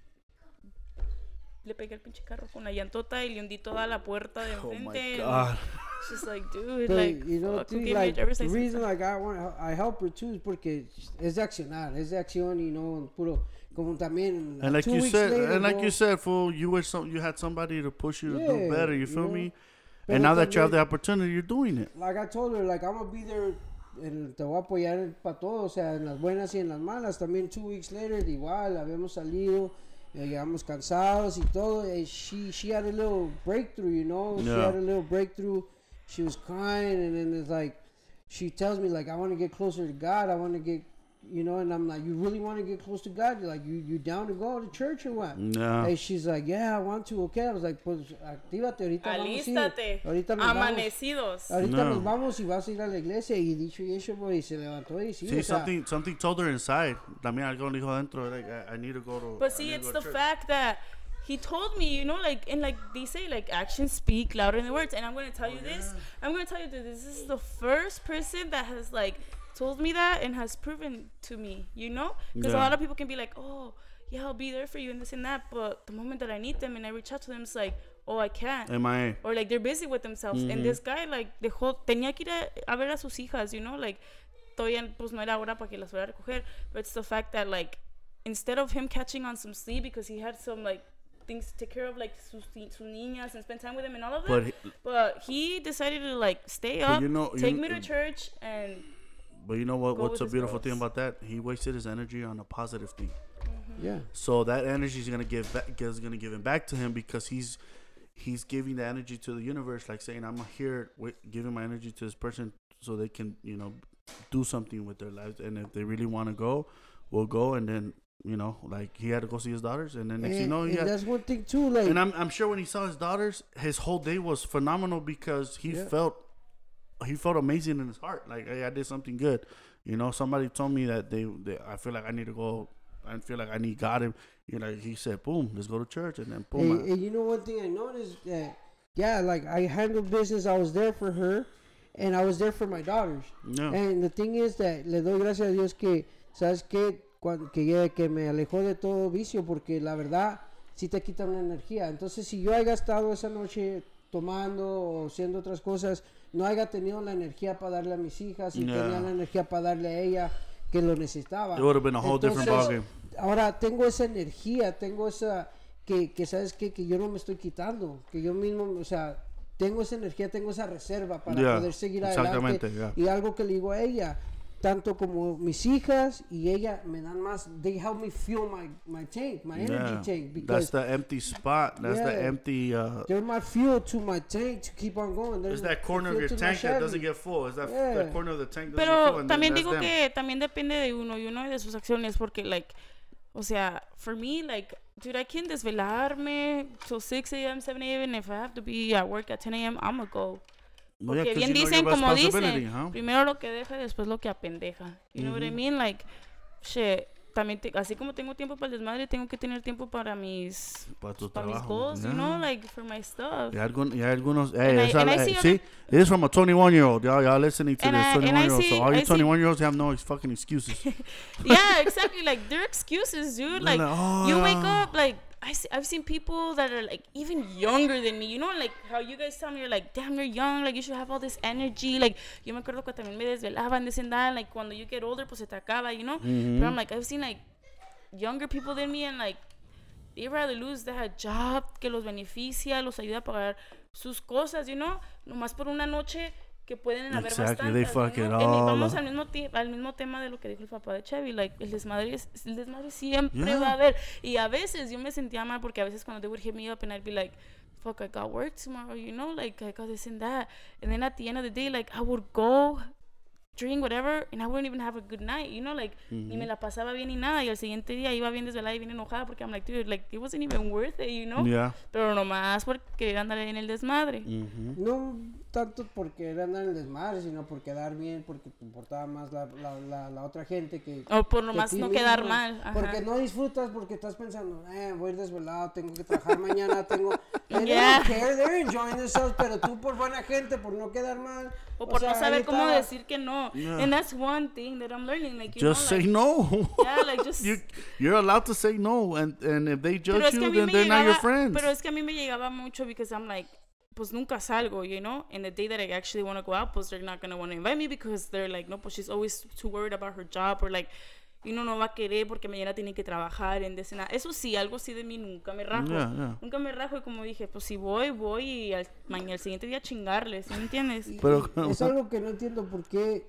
le pegué al pinche carro con la llantota y le hundí toda la puerta de oh enfrente. my and god. it's Just like, dude, But, like, you know, fuck, dude, like, the license? reason like I want I help her too is porque es de accionar, es de acción y no puro como también And like two you weeks said, later, and like bro, you said, fool, you wish some, you had somebody to push you to do Yeah, better. You you feel know? me? Pero And now that you have the opportunity, you're doing it. like I told her, like I'm gonna be there, en- te voy a apoyar para todo, o sea, en las buenas y en las malas. También two weeks later, igual, habíamos salido, eh, llegamos cansados y todo. And she she had a little breakthrough, you know. She had a little breakthrough. She was crying, and then it's like, she tells me like, I want to get closer to God. I want to get, you know, and I'm like, you really want to get close to God? You're like, you you down to go to church or what? Yeah. And she's like, yeah, I want to. Okay, I was like, pues actívate ahorita. vamos a ir. Alístate. Ahorita nos vamos. Amanecidos. Ahorita No. nos vamos y vas a ir a la iglesia y dicho y hecho, bro, y se levantó y sí, See, o sea, something, something told her inside. También algo dijo adentro. Like, I, I need to go to. But I see, need to it's go the to church. fact that he told me, you know, like, and like they say, like, actions speak louder than words. And I'm going to tell oh, you this. I'm going to tell you that this is the first person that has, like, told me that and has proven to me, you know? Because Yeah. a lot of people can be like, oh, yeah, I'll be there for you and this and that. But the moment that I need them and I reach out to them, it's like, oh, I can't. MIA. or like they're busy with themselves. And mm-hmm. this guy like dejó tenía que ir a, a ver a sus hijas, you know, like todavía pues no era hora para que las fuera a recoger. But it's the fact that like instead of him catching on some sleep because he had some like things to take care of like sus, sus niñas and spend time with them and all of that. But he- But he decided to like stay up, you know- take kn- me to church and But you know what? Go What's a his beautiful thing about that? He wasted his energy on a positive thing. Mm-hmm. yeah. So that energy is gonna give back, is gonna give him back to him because he's he's giving the energy to the universe, like saying, "I'm here, with, giving my energy to this person, so they can, you know, do something with their lives. And if they really want to go, we'll go, and then You know, like he had to go see his daughters, and then next thing you know, he and had, that's one thing too. Like, and I'm I'm sure when he saw his daughters, his whole day was phenomenal because he Yeah. felt he felt amazing in his heart. Like hey, I did something good. You know, somebody told me that they, they I feel like I need to go. I feel like I need God. Him. You know, he said, "Boom, let's go to church," and then boom. and, I- and you know one thing I noticed that yeah, like I handled business. I was there for her, and I was there for my daughters. Yeah. And the thing is that le doy gracias a Dios que sabes que cuando que, que me alejó de todo vicio porque la verdad sí te quita una energía. Entonces si yo haya estado esa noche tomando o haciendo otras cosas, no haya tenido la energía para darle a mis hijas y Yeah. tenía la energía para darle a ella que lo necesitaba. It would've been a whole different Entonces. Ahora tengo esa energía, tengo esa que, que sabes qué? que yo no me estoy quitando, que yo mismo, o sea, tengo esa energía, tengo esa reserva para Yeah, poder seguir adelante. yeah. Y algo que le digo a ella, tanto como mis hijas y ella me dan más, they help me fuel my, my tank, my energy yeah. tank, That's because the empty spot. That's the Yeah. empty. Uh, they're my fuel to my tank to keep on going. They're It's that the corner of your to tank that doesn't get full. It's that, Yeah. that corner of the tank doesn't get full. Pero and then también that's digo them. que también depende de uno y uno de sus acciones porque like o sea, for me like dude, I can desvelarme till 6 a.m., 7 a.m. and if I have to be at work at 10 a.m., I'm gonna go. Yeah, Porque 'cause bien you dicen, como dicen, huh? primero lo que deja y después lo que apendeja. You know what I mean? Like, shit, también te- así como tengo tiempo para el desmadre, tengo que tener tiempo para mis, Para tu para mis trabajo, goals, you yeah. know, like for my stuff. Y, algún, y algunos, hey, And I- esa- and I eh, see see, this is from a 21 year old. Y'all, y'all listening to And this I- and 21 I year old. see- So all I you see- 21 year olds have no fucking excuses. yeah, exactly. Like they're excuses, dude. Like like, "Oh, you wake yeah." up, like I see, I've seen people that are like even younger than me. You know, like how you guys tell me you're like, damn, you're young. Like you should have all this energy. Like yo me acuerdo que también me desvelaban this and that. Like cuando you get older, pues se te acaba, you know. Mm-hmm. But I'm like, I've seen like younger people than me and like they rather lose that job que los beneficia, los ayuda a pagar sus cosas, you know, nomás por una noche que pueden haber Exactly, they bastantes, fuck you it know? And all vamos al mismo, al mismo tema de lo que dijo el papá de Chevy, like, el desmadre, es- el desmadre siempre Yeah. va a haber. Y a veces yo me sentía mal porque a veces cuando they would hit me up and I'd be like, fuck, I got work tomorrow, you know, like, I got this and that. And then at the end of the day, like, I would go drink whatever and I wouldn't even have a good night, you know, like ni me la pasaba bien ni nada y al siguiente día iba bien desvelada y bien enojada porque I'm like, dude, like it wasn't even worth it, you know. Yeah. Pero nomás por querer andar en el desmadre. Mm. No tanto por querer andar en el desmadre, sino por quedar bien, porque te importaba más la, la, la, la otra gente que... O por que nomás ti no quedar mismo. mal. ajá. Porque no disfrutas, porque estás pensando, eh, voy a ir desvelado, tengo que trabajar mañana, tengo... They Yeah. don't care, they're enjoying themselves, pero tú por buena gente, por no quedar mal... O por sea, no saber cómo estaba. decir que no. Yeah. And that's one thing that I'm learning. Like, you Just know, say like, no. Yeah, like, just- you, you're allowed to say no, and and if they judge que you, then they're not your friends. pero es que a mí me llegaba mucho because I'm like, pues nunca salgo, you know? And the day that I actually want to go out, pues they're not going to want to invite me because they're like, no, pues she's always too worried about her job or like, you know, no va a querer porque mañana tiene que trabajar en that. Eso sí, algo sí de mí nunca me rajo. Yeah, yeah. Nunca me rajo y como dije, pues si voy, voy y al, mañana, el siguiente día chingarles, ¿sí ¿me entiendes? Pero- Es algo que no entiendo por qué,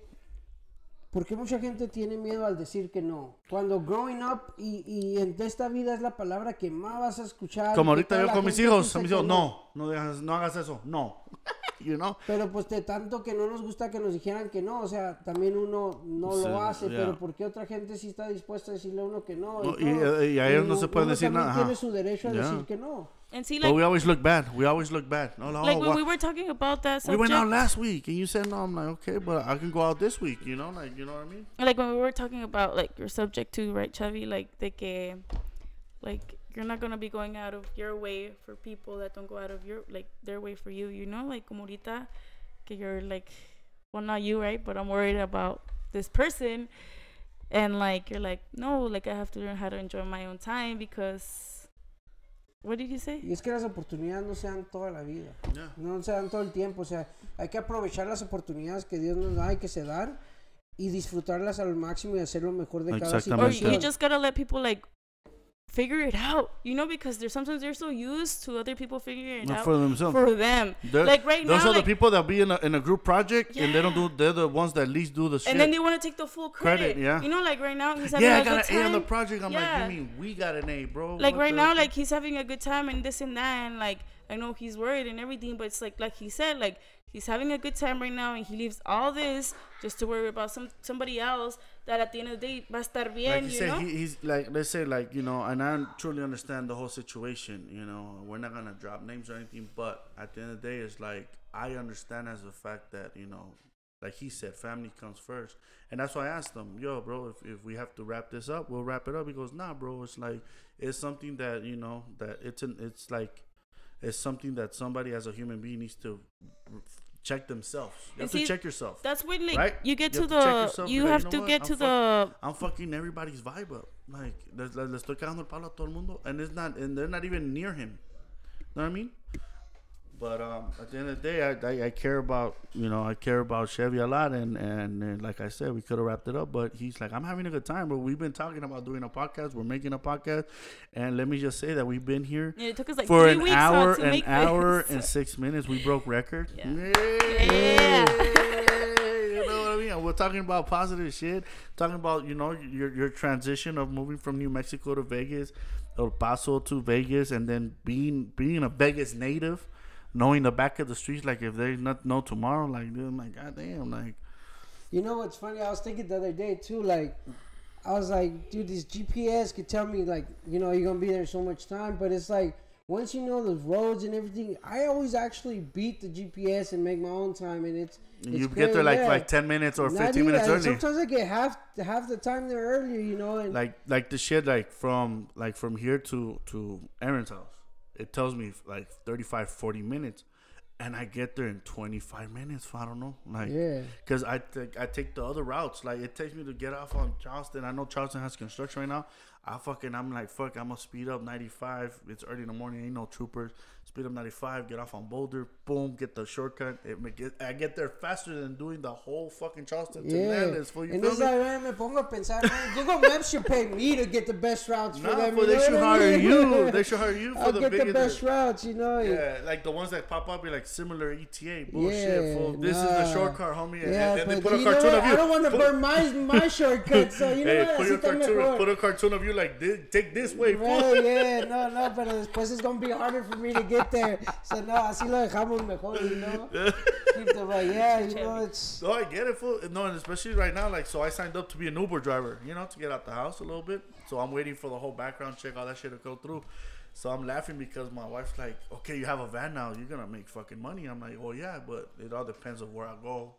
por qué mucha gente tiene miedo al decir que no. Cuando growing up y, y en esta vida es la palabra que más vas a escuchar. Como ahorita yo con mis hijos, dice mis hijos, no, no, dejas, no hagas eso, no. You know? Pero pues de tanto que no nos gusta que nos dijeran que no, o sea, también uno no Sí, lo hace, yeah. pero ¿por qué otra gente sí está dispuesta a decirle a uno que no? No, y, todo? eh, y a ellos no se puede decir nada, tiene su derecho a Yeah. decir que no. And see, But like, we always look bad. We always look bad. No, no, like when wha- we were talking about that we subject, went out last week, and you said no. I'm like, okay, but I can go out this week. You know, like you know what I mean? like when we were talking about like your subject too, right, Chevy? Like de que, like you're not gonna be going out of your way for people that don't go out of your like their way for you. You know, like como ahorita que you're like, well, not you, right? But I'm worried about this person, and like you're like, no, like I have to learn how to enjoy my own time because. What did you say? Y es que las oportunidades no se dan toda la vida. Yeah. No se dan todo el tiempo. O sea, hay que aprovechar las oportunidades que Dios nos da, hay que se dar y disfrutarlas al máximo y hacer lo mejor de cada or situación. you just gotta let people like figure it out, you know, because they're sometimes they're so used to other people figuring it Not out for themselves. for them. They're- like right those now, those are the people that be in a, in a group project and they don't do. They're the ones that least do the shit. and then they want to take the full credit. Credit, yeah. You know, like right now he's having yeah, I got good an A on the project. I'm like, Yeah. you mean we got an A, bro? like What right the now, like he's having a good time and this and that, and like I know he's worried and everything, but it's like like he said, like he's having a good time right now, and he leaves all this just to worry about some somebody else that at the end of the day va a estar bien, like you you said, know. he, he's like let's say like you know, and I truly understand the whole situation. You know, we're not gonna drop names or anything, but at the end of the day, it's like I understand as a fact that you know, like he said, family comes first, and that's why I asked him, yo, bro, if, if we have to wrap this up, we'll wrap it up. He goes, nah, bro, it's like it's something that you know that it's an it's like it's something that somebody as a human being needs to check themselves. You have see, to check yourself. That's when like Right? you get You to have to check the yourself, you like, have you know to what? get I'm to fuck- the I'm fucking everybody's vibe up. Like, le, le, le estoy cagando el palo a todo el mundo, and it's not, and they're not even near him. You Know what I mean? But um, at the end of the day, I, I, I care about you know I care about Chevy a lot, and and, and like I said, we could have wrapped it up, but he's like, I'm having a good time, but we've been talking about doing a podcast. We're making a podcast, and let me just say that we've been here Yeah, it took us like for three an weeks hour, an hour this. and six minutes. We broke record. Yeah. Yay! you know what I mean? We're talking about positive shit. Talking about you know your your transition of moving from New Mexico to Vegas, El Paso to Vegas, and then being being a Vegas native, knowing the back of the streets. Like if there's not no tomorrow, like dude, I'm like goddamn, like You know what's funny? I was thinking the other day too. Like, I was like, dude, this GPS could tell me like, you know, you're gonna be there so much time, but it's like once you know the roads and everything, I always actually beat the GPS and make my own time, and it's, it's you get there like like ten minutes or Not fifteen minutes early. Sometimes I get half half the time there earlier, you know, and like like the shit like from like from here to to Aaron's house. It tells me like 35 40 minutes and I get there in 25 minutes. I don't know. Like Yeah. cuz I take I take the other routes. Like it takes me to get off on Charleston. I know Charleston has construction right now. I fucking I'm like fuck, I'm gonna speed up 95. It's early in the morning, ain't no troopers. Speed up 95, get off on Boulder, boom, get the shortcut. It get, I get there faster than doing the whole fucking Charleston to yeah. Landis. For you and it's me? like, man, me pongo a pensar, man, Google Maps should pay me to get the best routes for them. but you they know should hire mean? you. They should hire you for I'll the get the best routes, you know. Yeah, like the ones that pop up be like similar ETA bullshit. Yeah, fool. This is the shortcut, homie. And, Yeah, and they but put a you know cartoon what? of you. I don't want to burn my my shortcut, so you know hey, what? put your cartoon. Put a cartoon of you like this, take this way, fool. Right, yeah, no, no, después it's gonna be harder for me to get there. So no, así lo dejamos mejor, you know. Keep the right, yeah, you know, it's No, I get it, fool. No, and especially right now, like, so I signed up to be an Uber driver, you know, to get out the house a little bit. So I'm waiting for the whole background check, all that shit to go through. So I'm laughing because my wife's like, okay, you have a van now, you're gonna make fucking money. I'm like, "Oh yeah, but it all depends on where I go,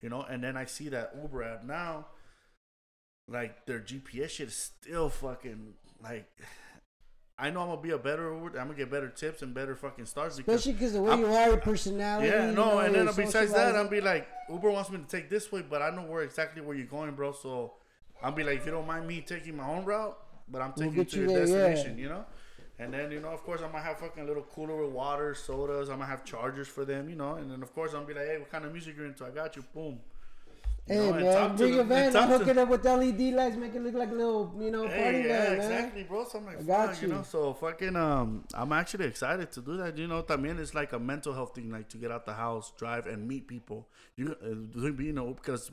you know. And then I see that Uber app now, like their GPS shit is still fucking like. I know I'm gonna be a better I'm gonna get better tips and better fucking stars because especially because the way I'm- you are, your personality. yeah, no, know, and then besides that. I'll be like, Uber wants me to take this way, but I know where exactly where you're going, bro. So I'll be like, if you don't mind me taking my own route, but I'm taking you to you your there, yeah. destination, you know. And then you know, of course, I'm gonna have fucking little cooler with water, sodas. I'm gonna have chargers for them, you know. And then of course, I'm gonna be like, hey, what kind of music you're into? I got you, boom. You Hey know, man, bring your van. talk I'll hook to- it up with LED lights, make it look like a little, you know, party Hey, yeah, van, man. exactly, bro. So I'm like, I got fuck, you you. know. So fucking, um, I'm actually excited to do that. You know, también it's like a mental health thing, like to get out the house, drive, and meet people. You uh, doing being because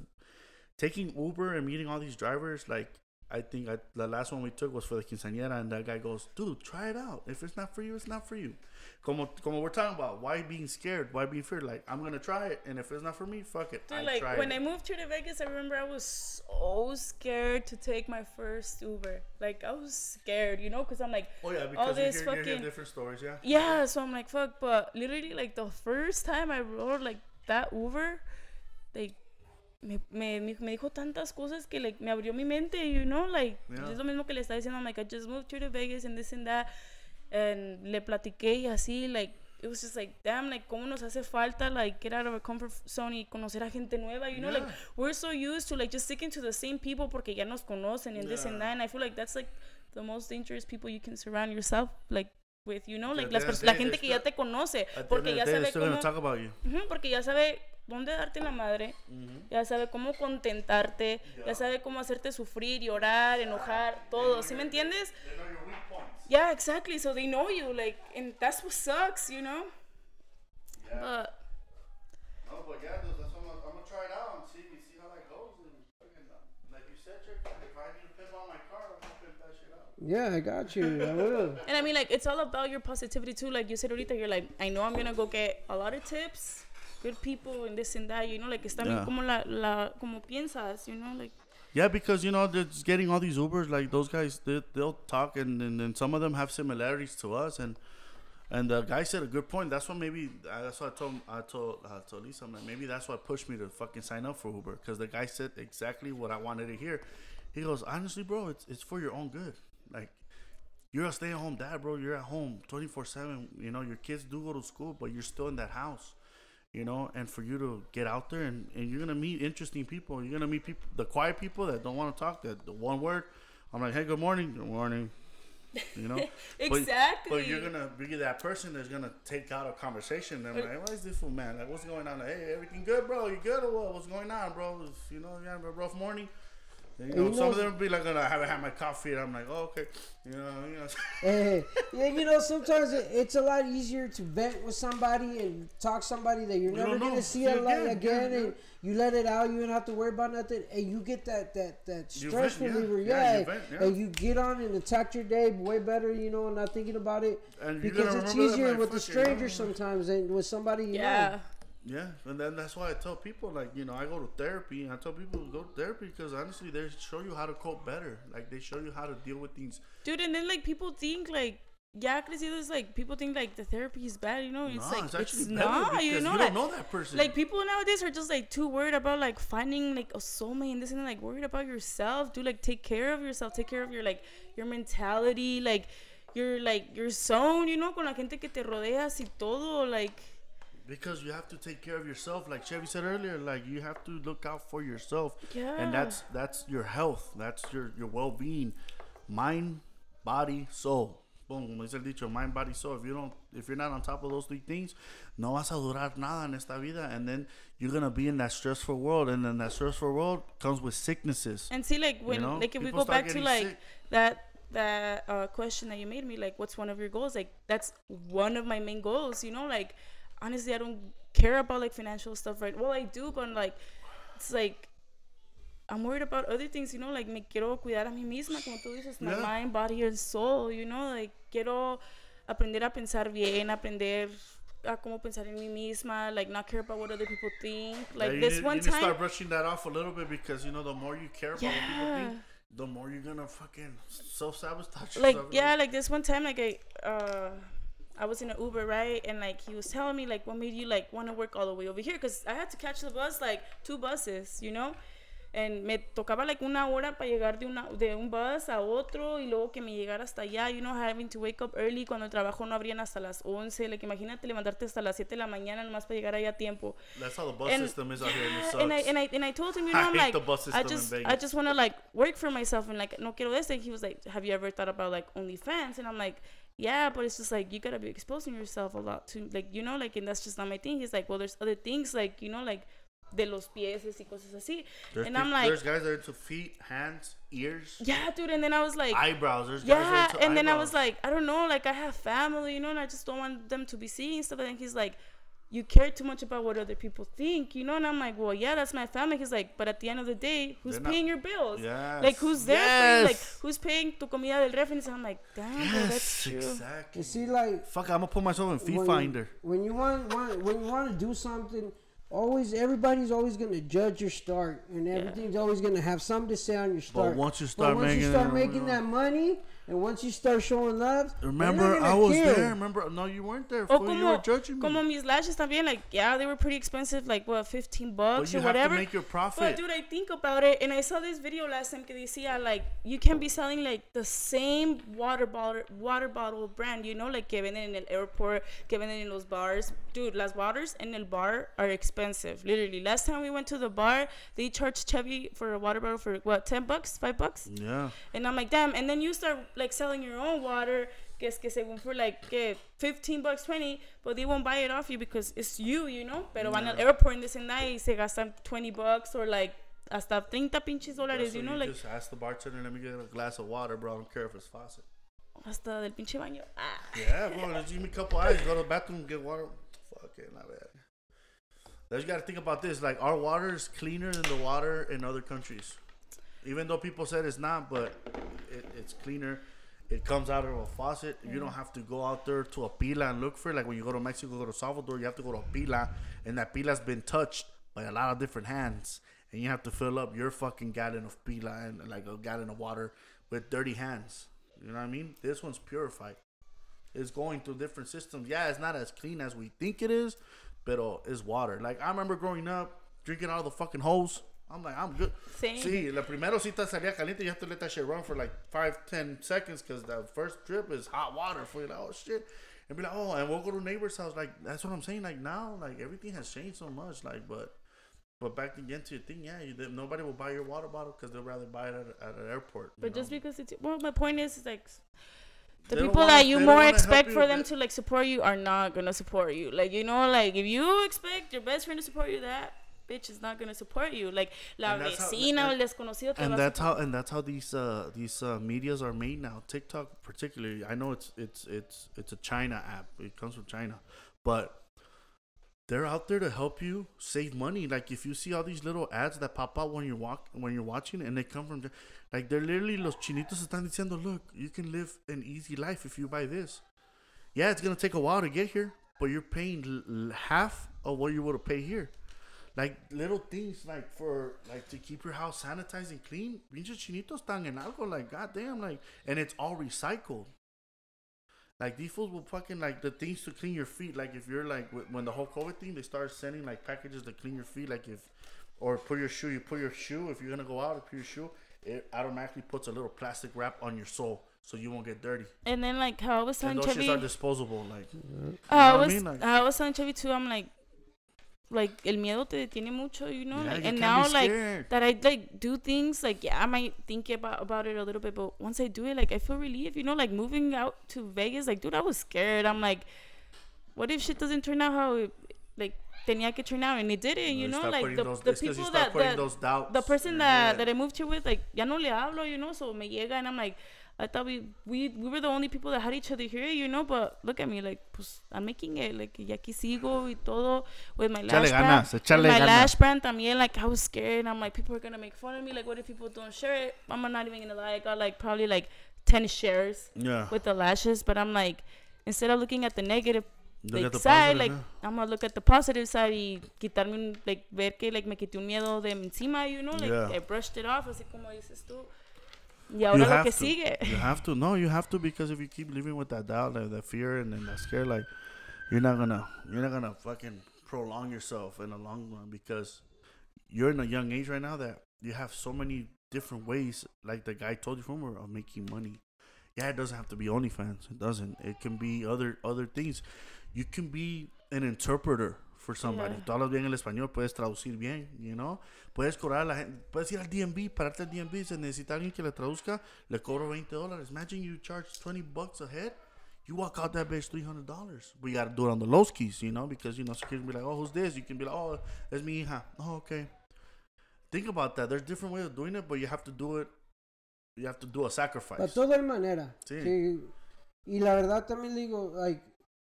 taking Uber and meeting all these drivers, like I think I, the last one we took was for the quinceañera, and that guy goes, "Dude, try it out. If it's not for you, it's not for you." Como, como we're talking about, why being scared? Why being feared? Like I'm gonna try it, and if it's not for me, fuck it. Dude, I like tried when it. I moved here to Vegas, I remember I was so scared to take my first Uber. Like I was scared, you know, because I'm like, oh yeah, all because you this hear, fucking different stories, yeah. yeah. So I'm like, fuck. But literally, like the first time I rode like that Uber, like. Me, me, dijo tantas cosas que like me abrió mi mente, you know, like Yeah. es lo mismo que le estaba diciendo, I'm like I just moved here to Vegas and this and that, and le platiqué y así, like it was just like damn, like cómo nos hace falta like get out of our comfort zone y conocer a gente nueva, you know, like we're so used to like just sticking to the same people porque ya nos conocen and this and that, and I feel like that's like the most dangerous people you can surround yourself like with, you know, like las la gente que ya te conoce, porque ya sabe cómo porque ya sabe dónde darte la madre, ya sabe cómo contentarte, ya sabe cómo hacerte sufrir, llorar, enojar, todo. ¿Sí me entiendes? Yeah, exactly. So they know you, like, and that's what sucks, you know. But No, but yeah, dude, that's what I'm, I'm gonna try it out and see, see how that goes. And fucking, uh, like you said, Chick, if I need to pimp out my car, I'm gonna pimp that shit out. Yeah, I got you. I will. And I mean, like, it's all about your positivity too. Like you said, ahorita, you're like, I know I'm gonna go get a lot of tips, good people, and this and that. You know, like, está bien Yeah. como la, la, como piensas. You know, like, Yeah, because you know they're just getting all these Ubers. Like those guys, they, they'll talk, and, and and some of them have similarities to us. And and the guy said a good point. That's what maybe uh, that's what I told I told I told Lisa. Like, maybe that's what pushed me to fucking sign up for Uber because the guy said exactly what I wanted to hear. He goes, honestly, bro, it's it's for your own good. Like you're a stay-at-home dad, bro. You're at home 24/7. You know your kids do go to school, but you're still in that house you know, and for you to get out there and, and you're gonna meet interesting people. You're gonna meet people, the quiet people that don't want to talk. That the one word, I'm like, hey, good morning, good morning, you know. But- But, you're gonna be that person that's gonna take out a conversation. And I'm like, what is this fool, man? Like, what's going on? Like, hey, everything good, bro? You good or what? What's going on, bro? You know, you having a rough morning. And, you know, you some of them be like, oh, I haven't had my coffee, and I'm like, oh, okay, you know, you know. Hey, yeah, you know, sometimes it, it's a lot easier to vent with somebody and talk somebody that you're You never don't gonna see See a lot again, again, yeah, and you let it out. You don't have to worry about nothing, and you get that that that stress vent, reliever. Yeah, Yeah, you vent, yeah. and you get on and attack your day way better. You know, not thinking about it And because it's easier with the fuck you know, stranger sometimes than with somebody you yeah. know. Yeah, and then that's why I tell people like you know I go to therapy and I tell people to go to therapy because honestly they show you how to cope better. Like they show you how to deal with things. Dude, and then like people think like ya crecido is like people think like the therapy is bad, you know? It's Nah, like it's it's not, you know. you like, don't know that person. Like people nowadays are just like too worried about like finding like a soulmate and this and that, like worried about yourself. Do like take care of yourself, take care of your like your mentality, like your like your zone, you know, con la gente que te rodeas y todo, like because you have to take care of yourself. Like Chevy said earlier, like you have to look out for yourself. Yeah. And that's that's your health. That's your your well being, mind, body, soul. Boom, como dice el dicho, mind, body, soul. If you don't, if you're not on top of those three things, no vas a durar nada en esta vida. And then you're gonna be in that stressful world, and then that stressful world comes with sicknesses. And see, like when, know, like if we go back to like sick. that that uh, question that you made me, like, what's one of your goals? Like, that's one of my main goals. You know, like honestly, I don't care about like financial stuff, right? Well, I do, but like, it's like I'm worried about other things. You know, like me quiero cuidar a mí misma, como tú dices, my Yeah. mind, body, and soul. You know, like quiero aprender a pensar bien, aprender a cómo pensar en mí misma, like not care about what other people think. Like Yeah, this need, one you need to time. start brushing that off a little bit because you know the more you care about what people think, the more you're gonna fucking self sabotage like yeah like this one time like i uh i was in an uber right and like he was telling me like what made you like want to work all the way over here because i had to catch the bus like two buses you know and me tocaba like una hora para llegar de una de un bus a otro y luego que me llegara hasta allá you know having to wake up early cuando el trabajo no abrían hasta las 11 like imagínate levantarte hasta las 7 de la mañana nomás para llegar allá a tiempo That's how the bus and, system is out here, and it sucks. and I and I and I told him, you know, I like, the bus I system just I just want to like work for myself and like no quiero this. And he was like, Have you ever thought about like OnlyFans? And I'm like, Yeah, but it's just like you gotta be exposing yourself a lot to like you know like and that's just not my thing. He's like, Well, there's other things like you know like de los pies y cosas así. There's, and I'm like, there's guys that are into feet, hands, ears, Yeah, dude. And then I was like, eyebrows. There's guys that yeah, are into and then I was like, I don't know, like I have family, you know, and I just don't want them to be seeing stuff. And he's like, you care too much about what other people think, you know? And I'm like, well, yeah, that's my family. He's like, but at the end of the day, who's They're not- paying your bills? Yes. Like who's there for you? Like Yes. who's paying tu comida del ref? And I'm like, damn, bro, that's yes, true. exactly. You see, like Fuck, I'm gonna put myself in Fee when, Finder. when you want, want when you want to do something, always everybody's always gonna judge your start, and everything's always gonna have something to say on your start. once you But start once you start it, making that money, and once you start showing love, they're not Remember, gonna I was care. there. Remember, no, you weren't there. Oh, fool. you como, were judging me. como mis lashes también, like, yeah, they were pretty expensive, like, what, 15 bucks you or have to whatever. make your profit. But, dude, I think about it, and I saw this video last time que decía, like, you can be selling, like, the same water bottle, water bottle brand, you know, like, que venden en el airport, que venden en los bars. Dude, las waters in el bar are expensive, literally. Last time we went to the bar, they charged Chevy for a water bottle for, what, 10 bucks, 5 bucks? yeah. And I'm like, damn. And then you start like selling your own water, que es que según for like que 15 bucks, 20, but they won't buy it off you because it's you, you know. Pero van al airport and this and that y se gastan 20 bucks or like hasta 30 pinches dólares, So you know, you like just ask the bartender, let me get a glass of water, bro. I don't care if it's faucet. hasta del pinche baño. Ah. Yeah, bro. Just give me a couple eyes. Go to the bathroom, get water. Fuck it, not bad. Now you gotta think about this. Like our water is cleaner than the water in other countries, even though people said it's not, but it, it's cleaner. It comes out of a faucet. You don't have to go out there to a pila and look for it. Like when you go to Mexico, go to Salvador, you have to go to a pila, and that pila's been touched by a lot of different hands, and you have to fill up your fucking gallon of pila and like a gallon of water with dirty hands. You know what I mean? This one's purified. It's going through different systems. Yeah, it's not as clean as we think it is, but it's water. Like I remember growing up drinking out of the fucking hose. I'm like, I'm good. Same. La primero sí te salía caliente. You have to let that shit run for like five, ten seconds because the first drip is hot water for you. Like, oh shit. And be like, oh, and we'll go to neighbor's house. Like, that's what I'm saying. Like now, like everything has changed so much. Like, but, but back again to your thing, yeah, you, nobody will buy your water bottle because they'll rather buy it at, at an airport. But just because it's well, my point is, is like the They people wanna- that you more expect for them to like support you are not gonna support you. Like you know, like if you expect your best friend to support you, that bitch is not gonna support you. Like la vecina el and- desconocido te and that's how and that's how these uh these uh medias are made now. Tiktok particularly i know it's it's it's it's a china app. It comes from china. But they're out there to help you save money. Like if you see all these little ads that pop out when you're walk when you're watching and they come from like they're literally los chinitos están diciendo look you can live an easy life if you buy this. Yeah it's gonna take a while to get here but you're paying l- half of what you would have paid here like little things like for like to keep your house sanitized and clean. Pinches chinitos están en algo like goddamn like and it's all recycled. Like these fools will fucking like the things to clean your feet. Like if you're like when the whole COVID thing, they started sending like packages to clean your feet. Like if or put your shoe, you put your shoe. If you're gonna go out, put your shoe. It automatically puts a little plastic wrap on your sole so you won't get dirty. And then like how I was And telling those Chevy, are disposable. Like how I know I was mean? Like- I was telling Chevy too. I'm like. Like el miedo te detiene mucho, you know. Yeah, like, you and now, like that, I like do things. Like, yeah, I might think about about it a little bit, but once I do it, like I feel relief. You know, like moving out to Vegas. Like, dude, I was scared. I'm like, what if shit doesn't turn out how it, like tenía que turn out, and it didn't. You You know, like the, those- the it's 'cause you people that putting that those doubts the person that that I moved here with, like, ya no le hablo, you know. So me llega, and I'm like. I thought we, we we were the only people that had each other here, you know. But look at me, like, pues, I'm making it, like, y aquí sigo y todo with my lash brand. ganas, échale with my ganas. lash brand también, like, I was scared. I'm like, people are gonna make fun of me. Like, what if people don't share it? I'm not even gonna lie. I got like probably like ten shares yeah. with the lashes, but I'm like, instead of looking at the negative like at the side, positive, like yeah. I'm gonna look at the positive side y quitarme un, like ver que like me quité un miedo de encima, you know, like Yeah. I brushed it off, así como dices tú. Y ahora lo que sigue. You have to. No, you have to because if you keep living with that doubt, like that fear, and then that scare, like you're not gonna, you're not gonna fucking prolong yourself in the long run because you're in a young age right now that you have so many different ways, like the guy told you from, of making money. Yeah, it doesn't have to be OnlyFans. It doesn't. It can be other other things. You can be an interpreter for somebody. Yeah. Tú hablas bien el español, puedes traducir bien, you know. Puedes cobrar a la gente, puedes ir al DMV, pararte al DMV, se necesita alguien que le traduzca, le cobro 20 dólares. Imagine you charge 20 bucks a head, you walk out that bitch $300. But you gotta do it on the low keys, you know, because, you know, security can be like, oh, who's this? You can be like, oh, it's mi hija. Oh, okay. Think about that. There's different ways of doing it, but you have to do it, you have to do a sacrifice. Para todo hay manera. Sí. Sí. Y la verdad también digo, like,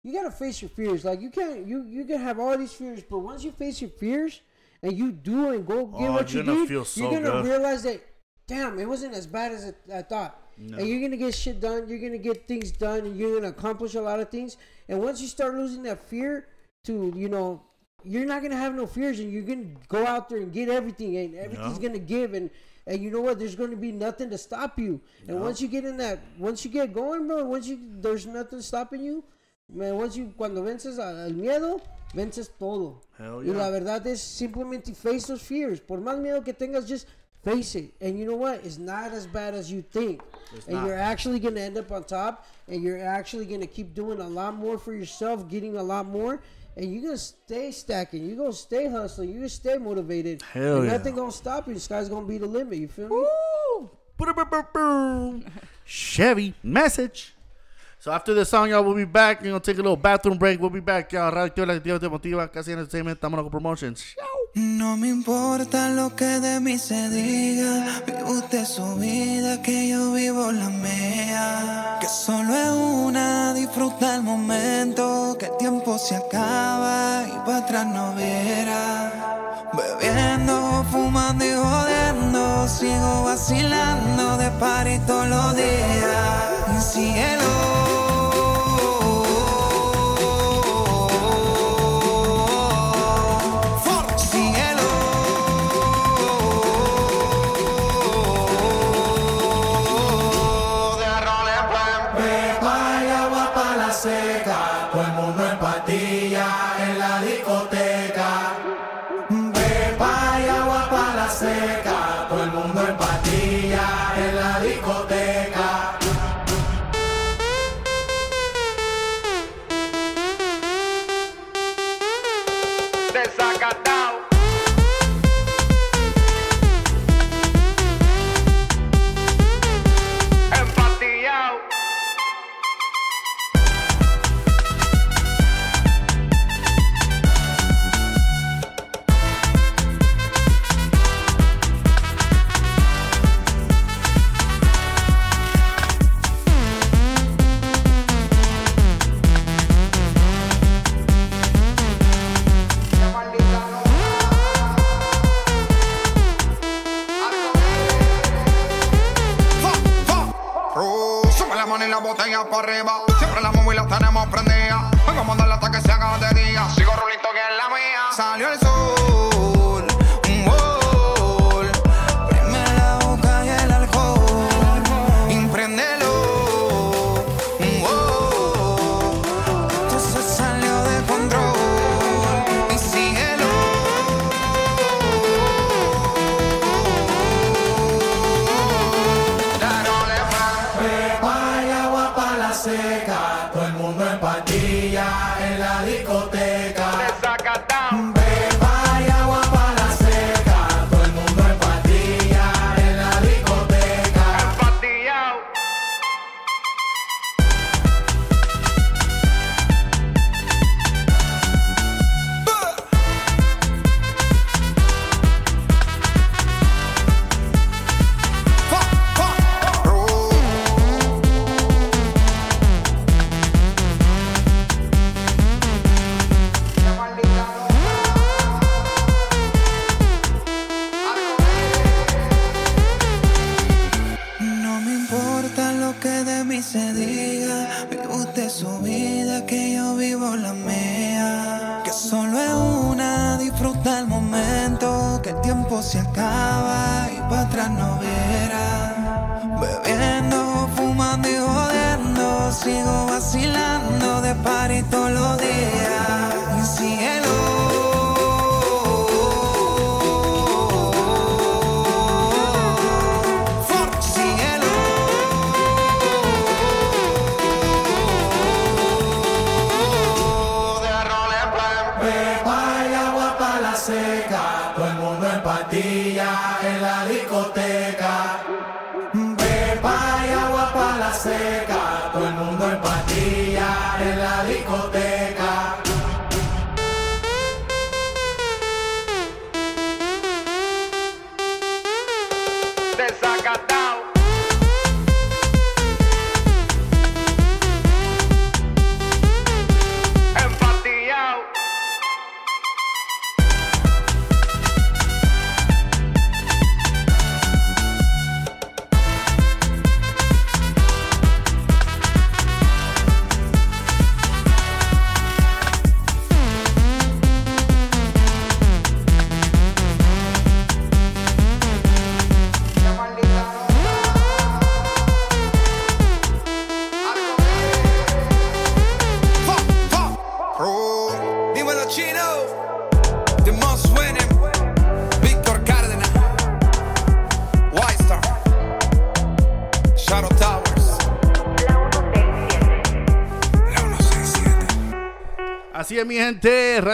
you gotta face your fears. Like, you can't, you you can have all these fears, but once you face your fears and you do and go get Oh, what you need, feel so you're gonna good. realize that, damn, it wasn't as bad as I thought. No. And you're gonna get shit done. You're gonna get things done, and you're gonna accomplish a lot of things. And once you start losing that fear, to you know, you're not gonna have no fears, and you're gonna go out there and get everything, and everything's Yeah. gonna give, and and you know what? There's gonna be nothing to stop you. And Yeah. once you get in that, once you get going, bro, once you there's nothing stopping you, man. Once you cuando vences al miedo, vences todo. Hell Y la verdad es simplemente face those fears. Por más miedo que tengas, just face it. And you know what? It's not as bad as you think. It's and not. you're actually gonna end up on top, and you're actually gonna keep doing a lot more for yourself, getting a lot more. And you're gonna stay stacking. You're gonna stay hustling. You're gonna stay motivated. Hell and yeah. nothing gonna stop you. The sky's gonna be the limit. You feel me? Woo! Chevy message. So after the song, y'all, we'll be back. We're going to take a little bathroom break. We'll be back, y'all. Radio la actividad te motiva. Casi Entertainment, estamos con promotions. No me importa lo que de mí se diga. Vive usted su vida, que yo vivo la mía. Que solo es una, disfruta el momento. Que el tiempo se acaba y para atrás no viera. Bebiendo, fumando y jodiendo. Sigo vacilando de par todos los días. Cielo.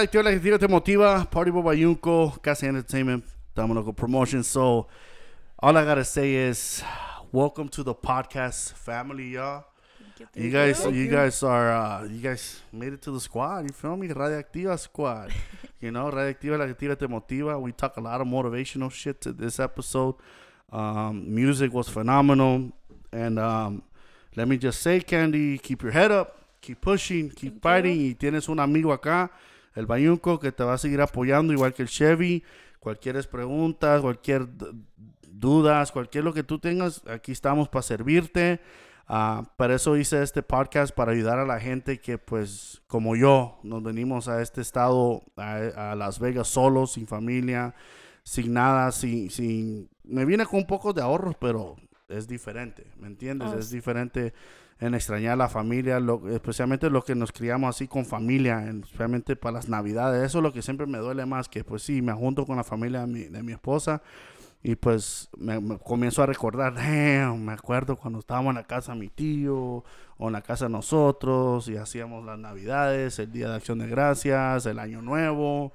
activa la te motiva. Party Boy Bayunco, Casa Entertainment, Dominico Promotion. So, all I gotta say is, welcome to the podcast family, y'all. You, guys, you. you guys are, uh, you guys made it to the squad. You feel me? Radioactiva squad. you know, Radioactiva la gestión te motiva. We talk a lot of motivational shit to this episode. Um, music was phenomenal, and um, let me just say, Candy, keep your head up. keep pushing, keep Thank fighting. You. Y tienes un amigo acá el Bayunco, que te va a seguir apoyando, igual que el Chevy. Cualquier pregunta, cualquier dudas, cualquier lo que tú tengas, aquí estamos para servirte. Ah, para eso hice este podcast, para ayudar a la gente que, pues, como yo, nos venimos a este estado, a, Las Vegas solos, sin familia, sin nada, sin, sin... Me viene con un poco de ahorros, pero es diferente, ¿me entiendes? Oh, es diferente en extrañar a la familia, especialmente los que nos criamos así con familia, en- especialmente para las navidades. Eso es lo que siempre me duele más, que pues sí, me junto con la familia de mi, de mi esposa y pues me, comienzo a recordar, "Damn, me acuerdo cuando estábamos en la casa de mi tío o en la casa de nosotros y hacíamos las navidades, el Día de Acción de Gracias, el Año Nuevo.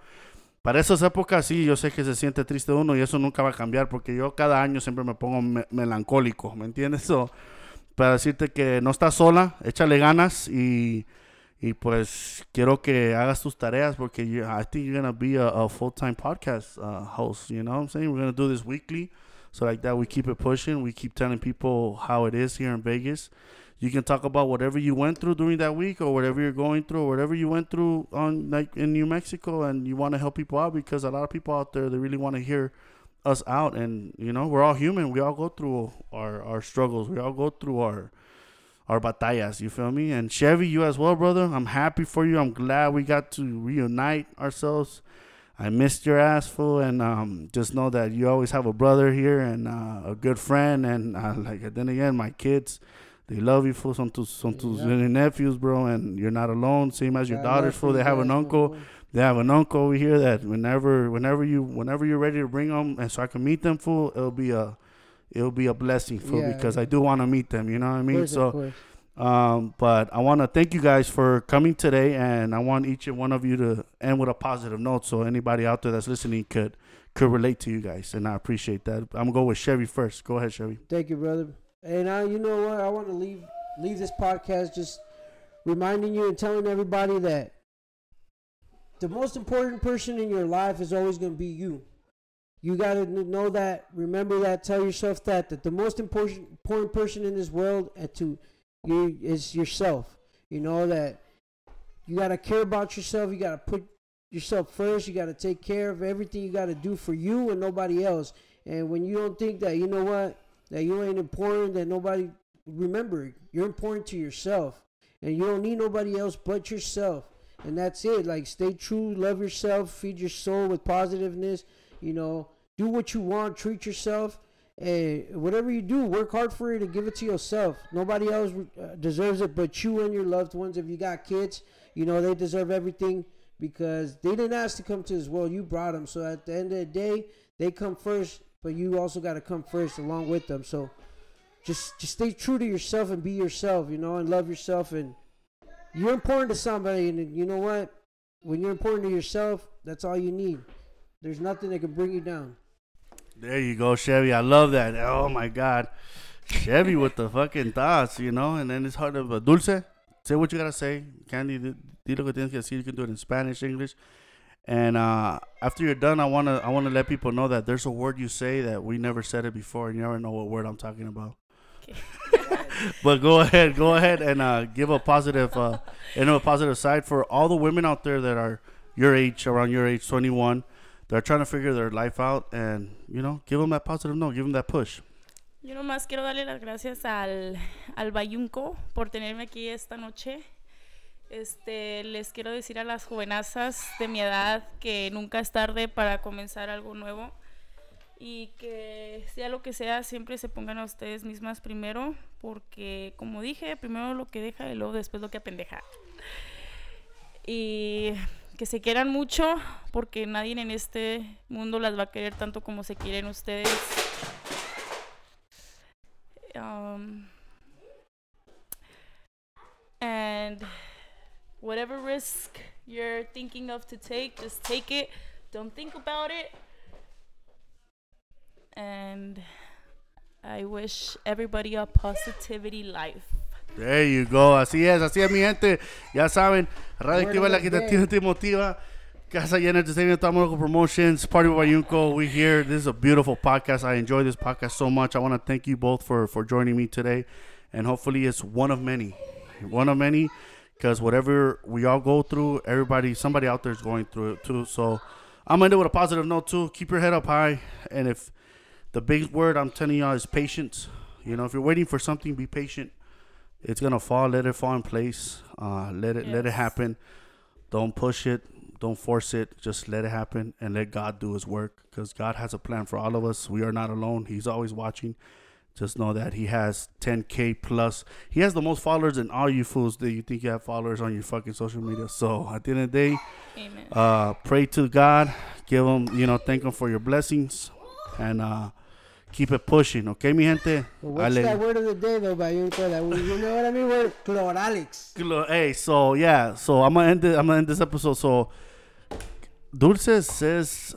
Para esas épocas sí, yo sé que se siente triste uno y eso nunca va a cambiar porque yo cada año siempre me pongo me- melancólico, ¿me entiendes? para decirte que no estás sola, échale ganas y, y pues quiero que hagas tus tareas porque you- I think you're going to be a, a full-time podcast uh, host, you know what I'm saying? We're going to do this weekly so like that we keep it pushing, we keep telling people how it is here in Vegas. You can talk about whatever you went through during that week or whatever you're going through or whatever you went through on like in New Mexico and you want to help people out because a lot of people out there they really want to hear us out and you know we're all human. We all go through our our struggles. We all go through our our batallas. You feel me? And chevy you as well brother. I'm happy for you. I'm glad we got to reunite ourselves. I missed your ass fool. And um just know that you always have a brother here and uh, a good friend. And uh, like then again my kids they love you fool. Some tus some tus Yeah. nephews bro. And you're not alone. Same as your daughters fool. they have an uncle. bro. They have an uncle over here that whenever whenever you whenever you're ready to bring them and so I can meet them fool it'll be a it'll be a blessing fool Yeah, because. I do want to meet them you know what I mean course, so um but I want to thank you guys for coming today and I want each and one of you to end with a positive note so anybody out there that's listening could could relate to you guys and I appreciate that I'm gonna go with Chevy first go ahead Chevy Thank you, brother. And I, you know what? I want to leave leave this podcast just reminding you and telling everybody that the most important person in your life is always going to be you. You got to know that. Remember that. Tell yourself that that the most important important person in this world and to you is yourself. You know that you got to care about yourself. You got to put yourself first. You got to take care of everything you got to do for you and nobody else. And when you don't think that, you know what, that you ain't important, that nobody, remember, you're important to yourself. And you don't need nobody else but yourself. And that's it. Like, stay true, love yourself, feed your soul with positiveness. You know, do what you want, treat yourself. And whatever you do, work hard for it and give it to yourself. Nobody else uh, deserves it but you and your loved ones. If you got kids, you know, they deserve everything because they didn't ask to come to this world. You brought them. So at the end of the day, they come first, but you also got to come first along with them. So just just stay true to yourself and be yourself, you know, and love yourself. And you're important to somebody. And you know what? When you're important to yourself, that's all you need. There's nothing that can bring you down. There you go, Chevy. I love that. Oh my God, Chevy with the fucking thoughts, you know. And then it's hard to but Dulce. Say what you gotta say, Candy. di- Di lo que tienes que decir. You can do it in Spanish, English. And uh, after you're done, I wanna I wanna let people know that there's a word you say that we never said it before, and you never know what word I'm talking about. but go ahead, go ahead, and uh, give a positive, uh, know, a positive side for all the women out there that are your age, around your age, 21. They're trying to figure their life out, and you know, give them that positive note, give them that push. Yo nomás quiero darle las gracias al, al Bayunco por tenerme aquí esta noche. Este, les quiero decir a las jovenazas de mi edad que nunca es tarde para comenzar algo nuevo y que sea lo que sea, siempre se pongan a ustedes mismas primero, porque como dije, primero lo que deja y luego después lo que apendeja. Y que se quieran mucho, porque nadie en este mundo las va a querer tanto como se quieren ustedes. Um, and whatever risk you're thinking of to take, just take it. Don't think about it. And I wish everybody a positivity life. There you go. Así es, así es, mi gente. Ya saben, Radio Activa Word la of que the te day. tiene, te motiva. Casa Llena Entertainment, Estamos Local Promotions, Party with Bayunco. We here. This is a beautiful podcast. I enjoy this podcast so much. I want to thank you both for for joining me today, and hopefully it's one of many, one of many, because whatever we all go through, everybody, somebody out there is going through it too. So I'm gonna end it with a positive note too. Keep your head up high, and if the big word I'm telling y'all is patience. You know, if you're waiting for something, be patient. it's gonna fall. Let it fall in place. Uh, let it let it happen. Don't push it. Don't force it. Just let it happen and let God do His work. Because God has a plan for all of us. We are not alone. He's always watching. Just know that He has 10k plus. He has the most followers than all you fools that you think you have followers on your fucking social media. So at the end of the day, Amen. uh, pray to God. Give Him, you know, thank Him for your blessings, and uh, keep it pushing. Okay, mi gente. But what's Ale- that word of the day though, Bayunco? That we, you know what I mean? We're chloralix. Glo- Hey, so yeah, so I'm gonna end it. I'm gonna end this episode. So Dulce says,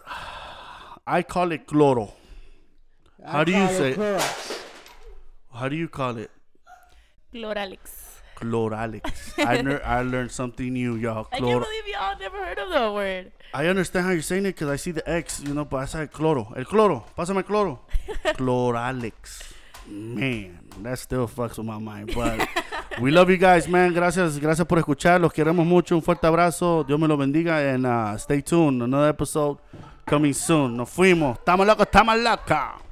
I call it cloro. How I do you call it say- Clorox. How do you call it? Chloralix. Chloralix. I ner- I learned something new, y'all. I can't believe y'all never heard of the word. I understand how you're saying it because I see the X, you know, but I say cloro. El cloro. Pásame el cloro. Chloralix. Man, that still fucks with my mind. But we love you guys, man. Gracias, gracias por escuchar. Los queremos mucho. Un fuerte abrazo. Dios me lo bendiga. And uh, stay tuned. Another episode coming soon. Nos fuimos. Estamos locos, estamos locos.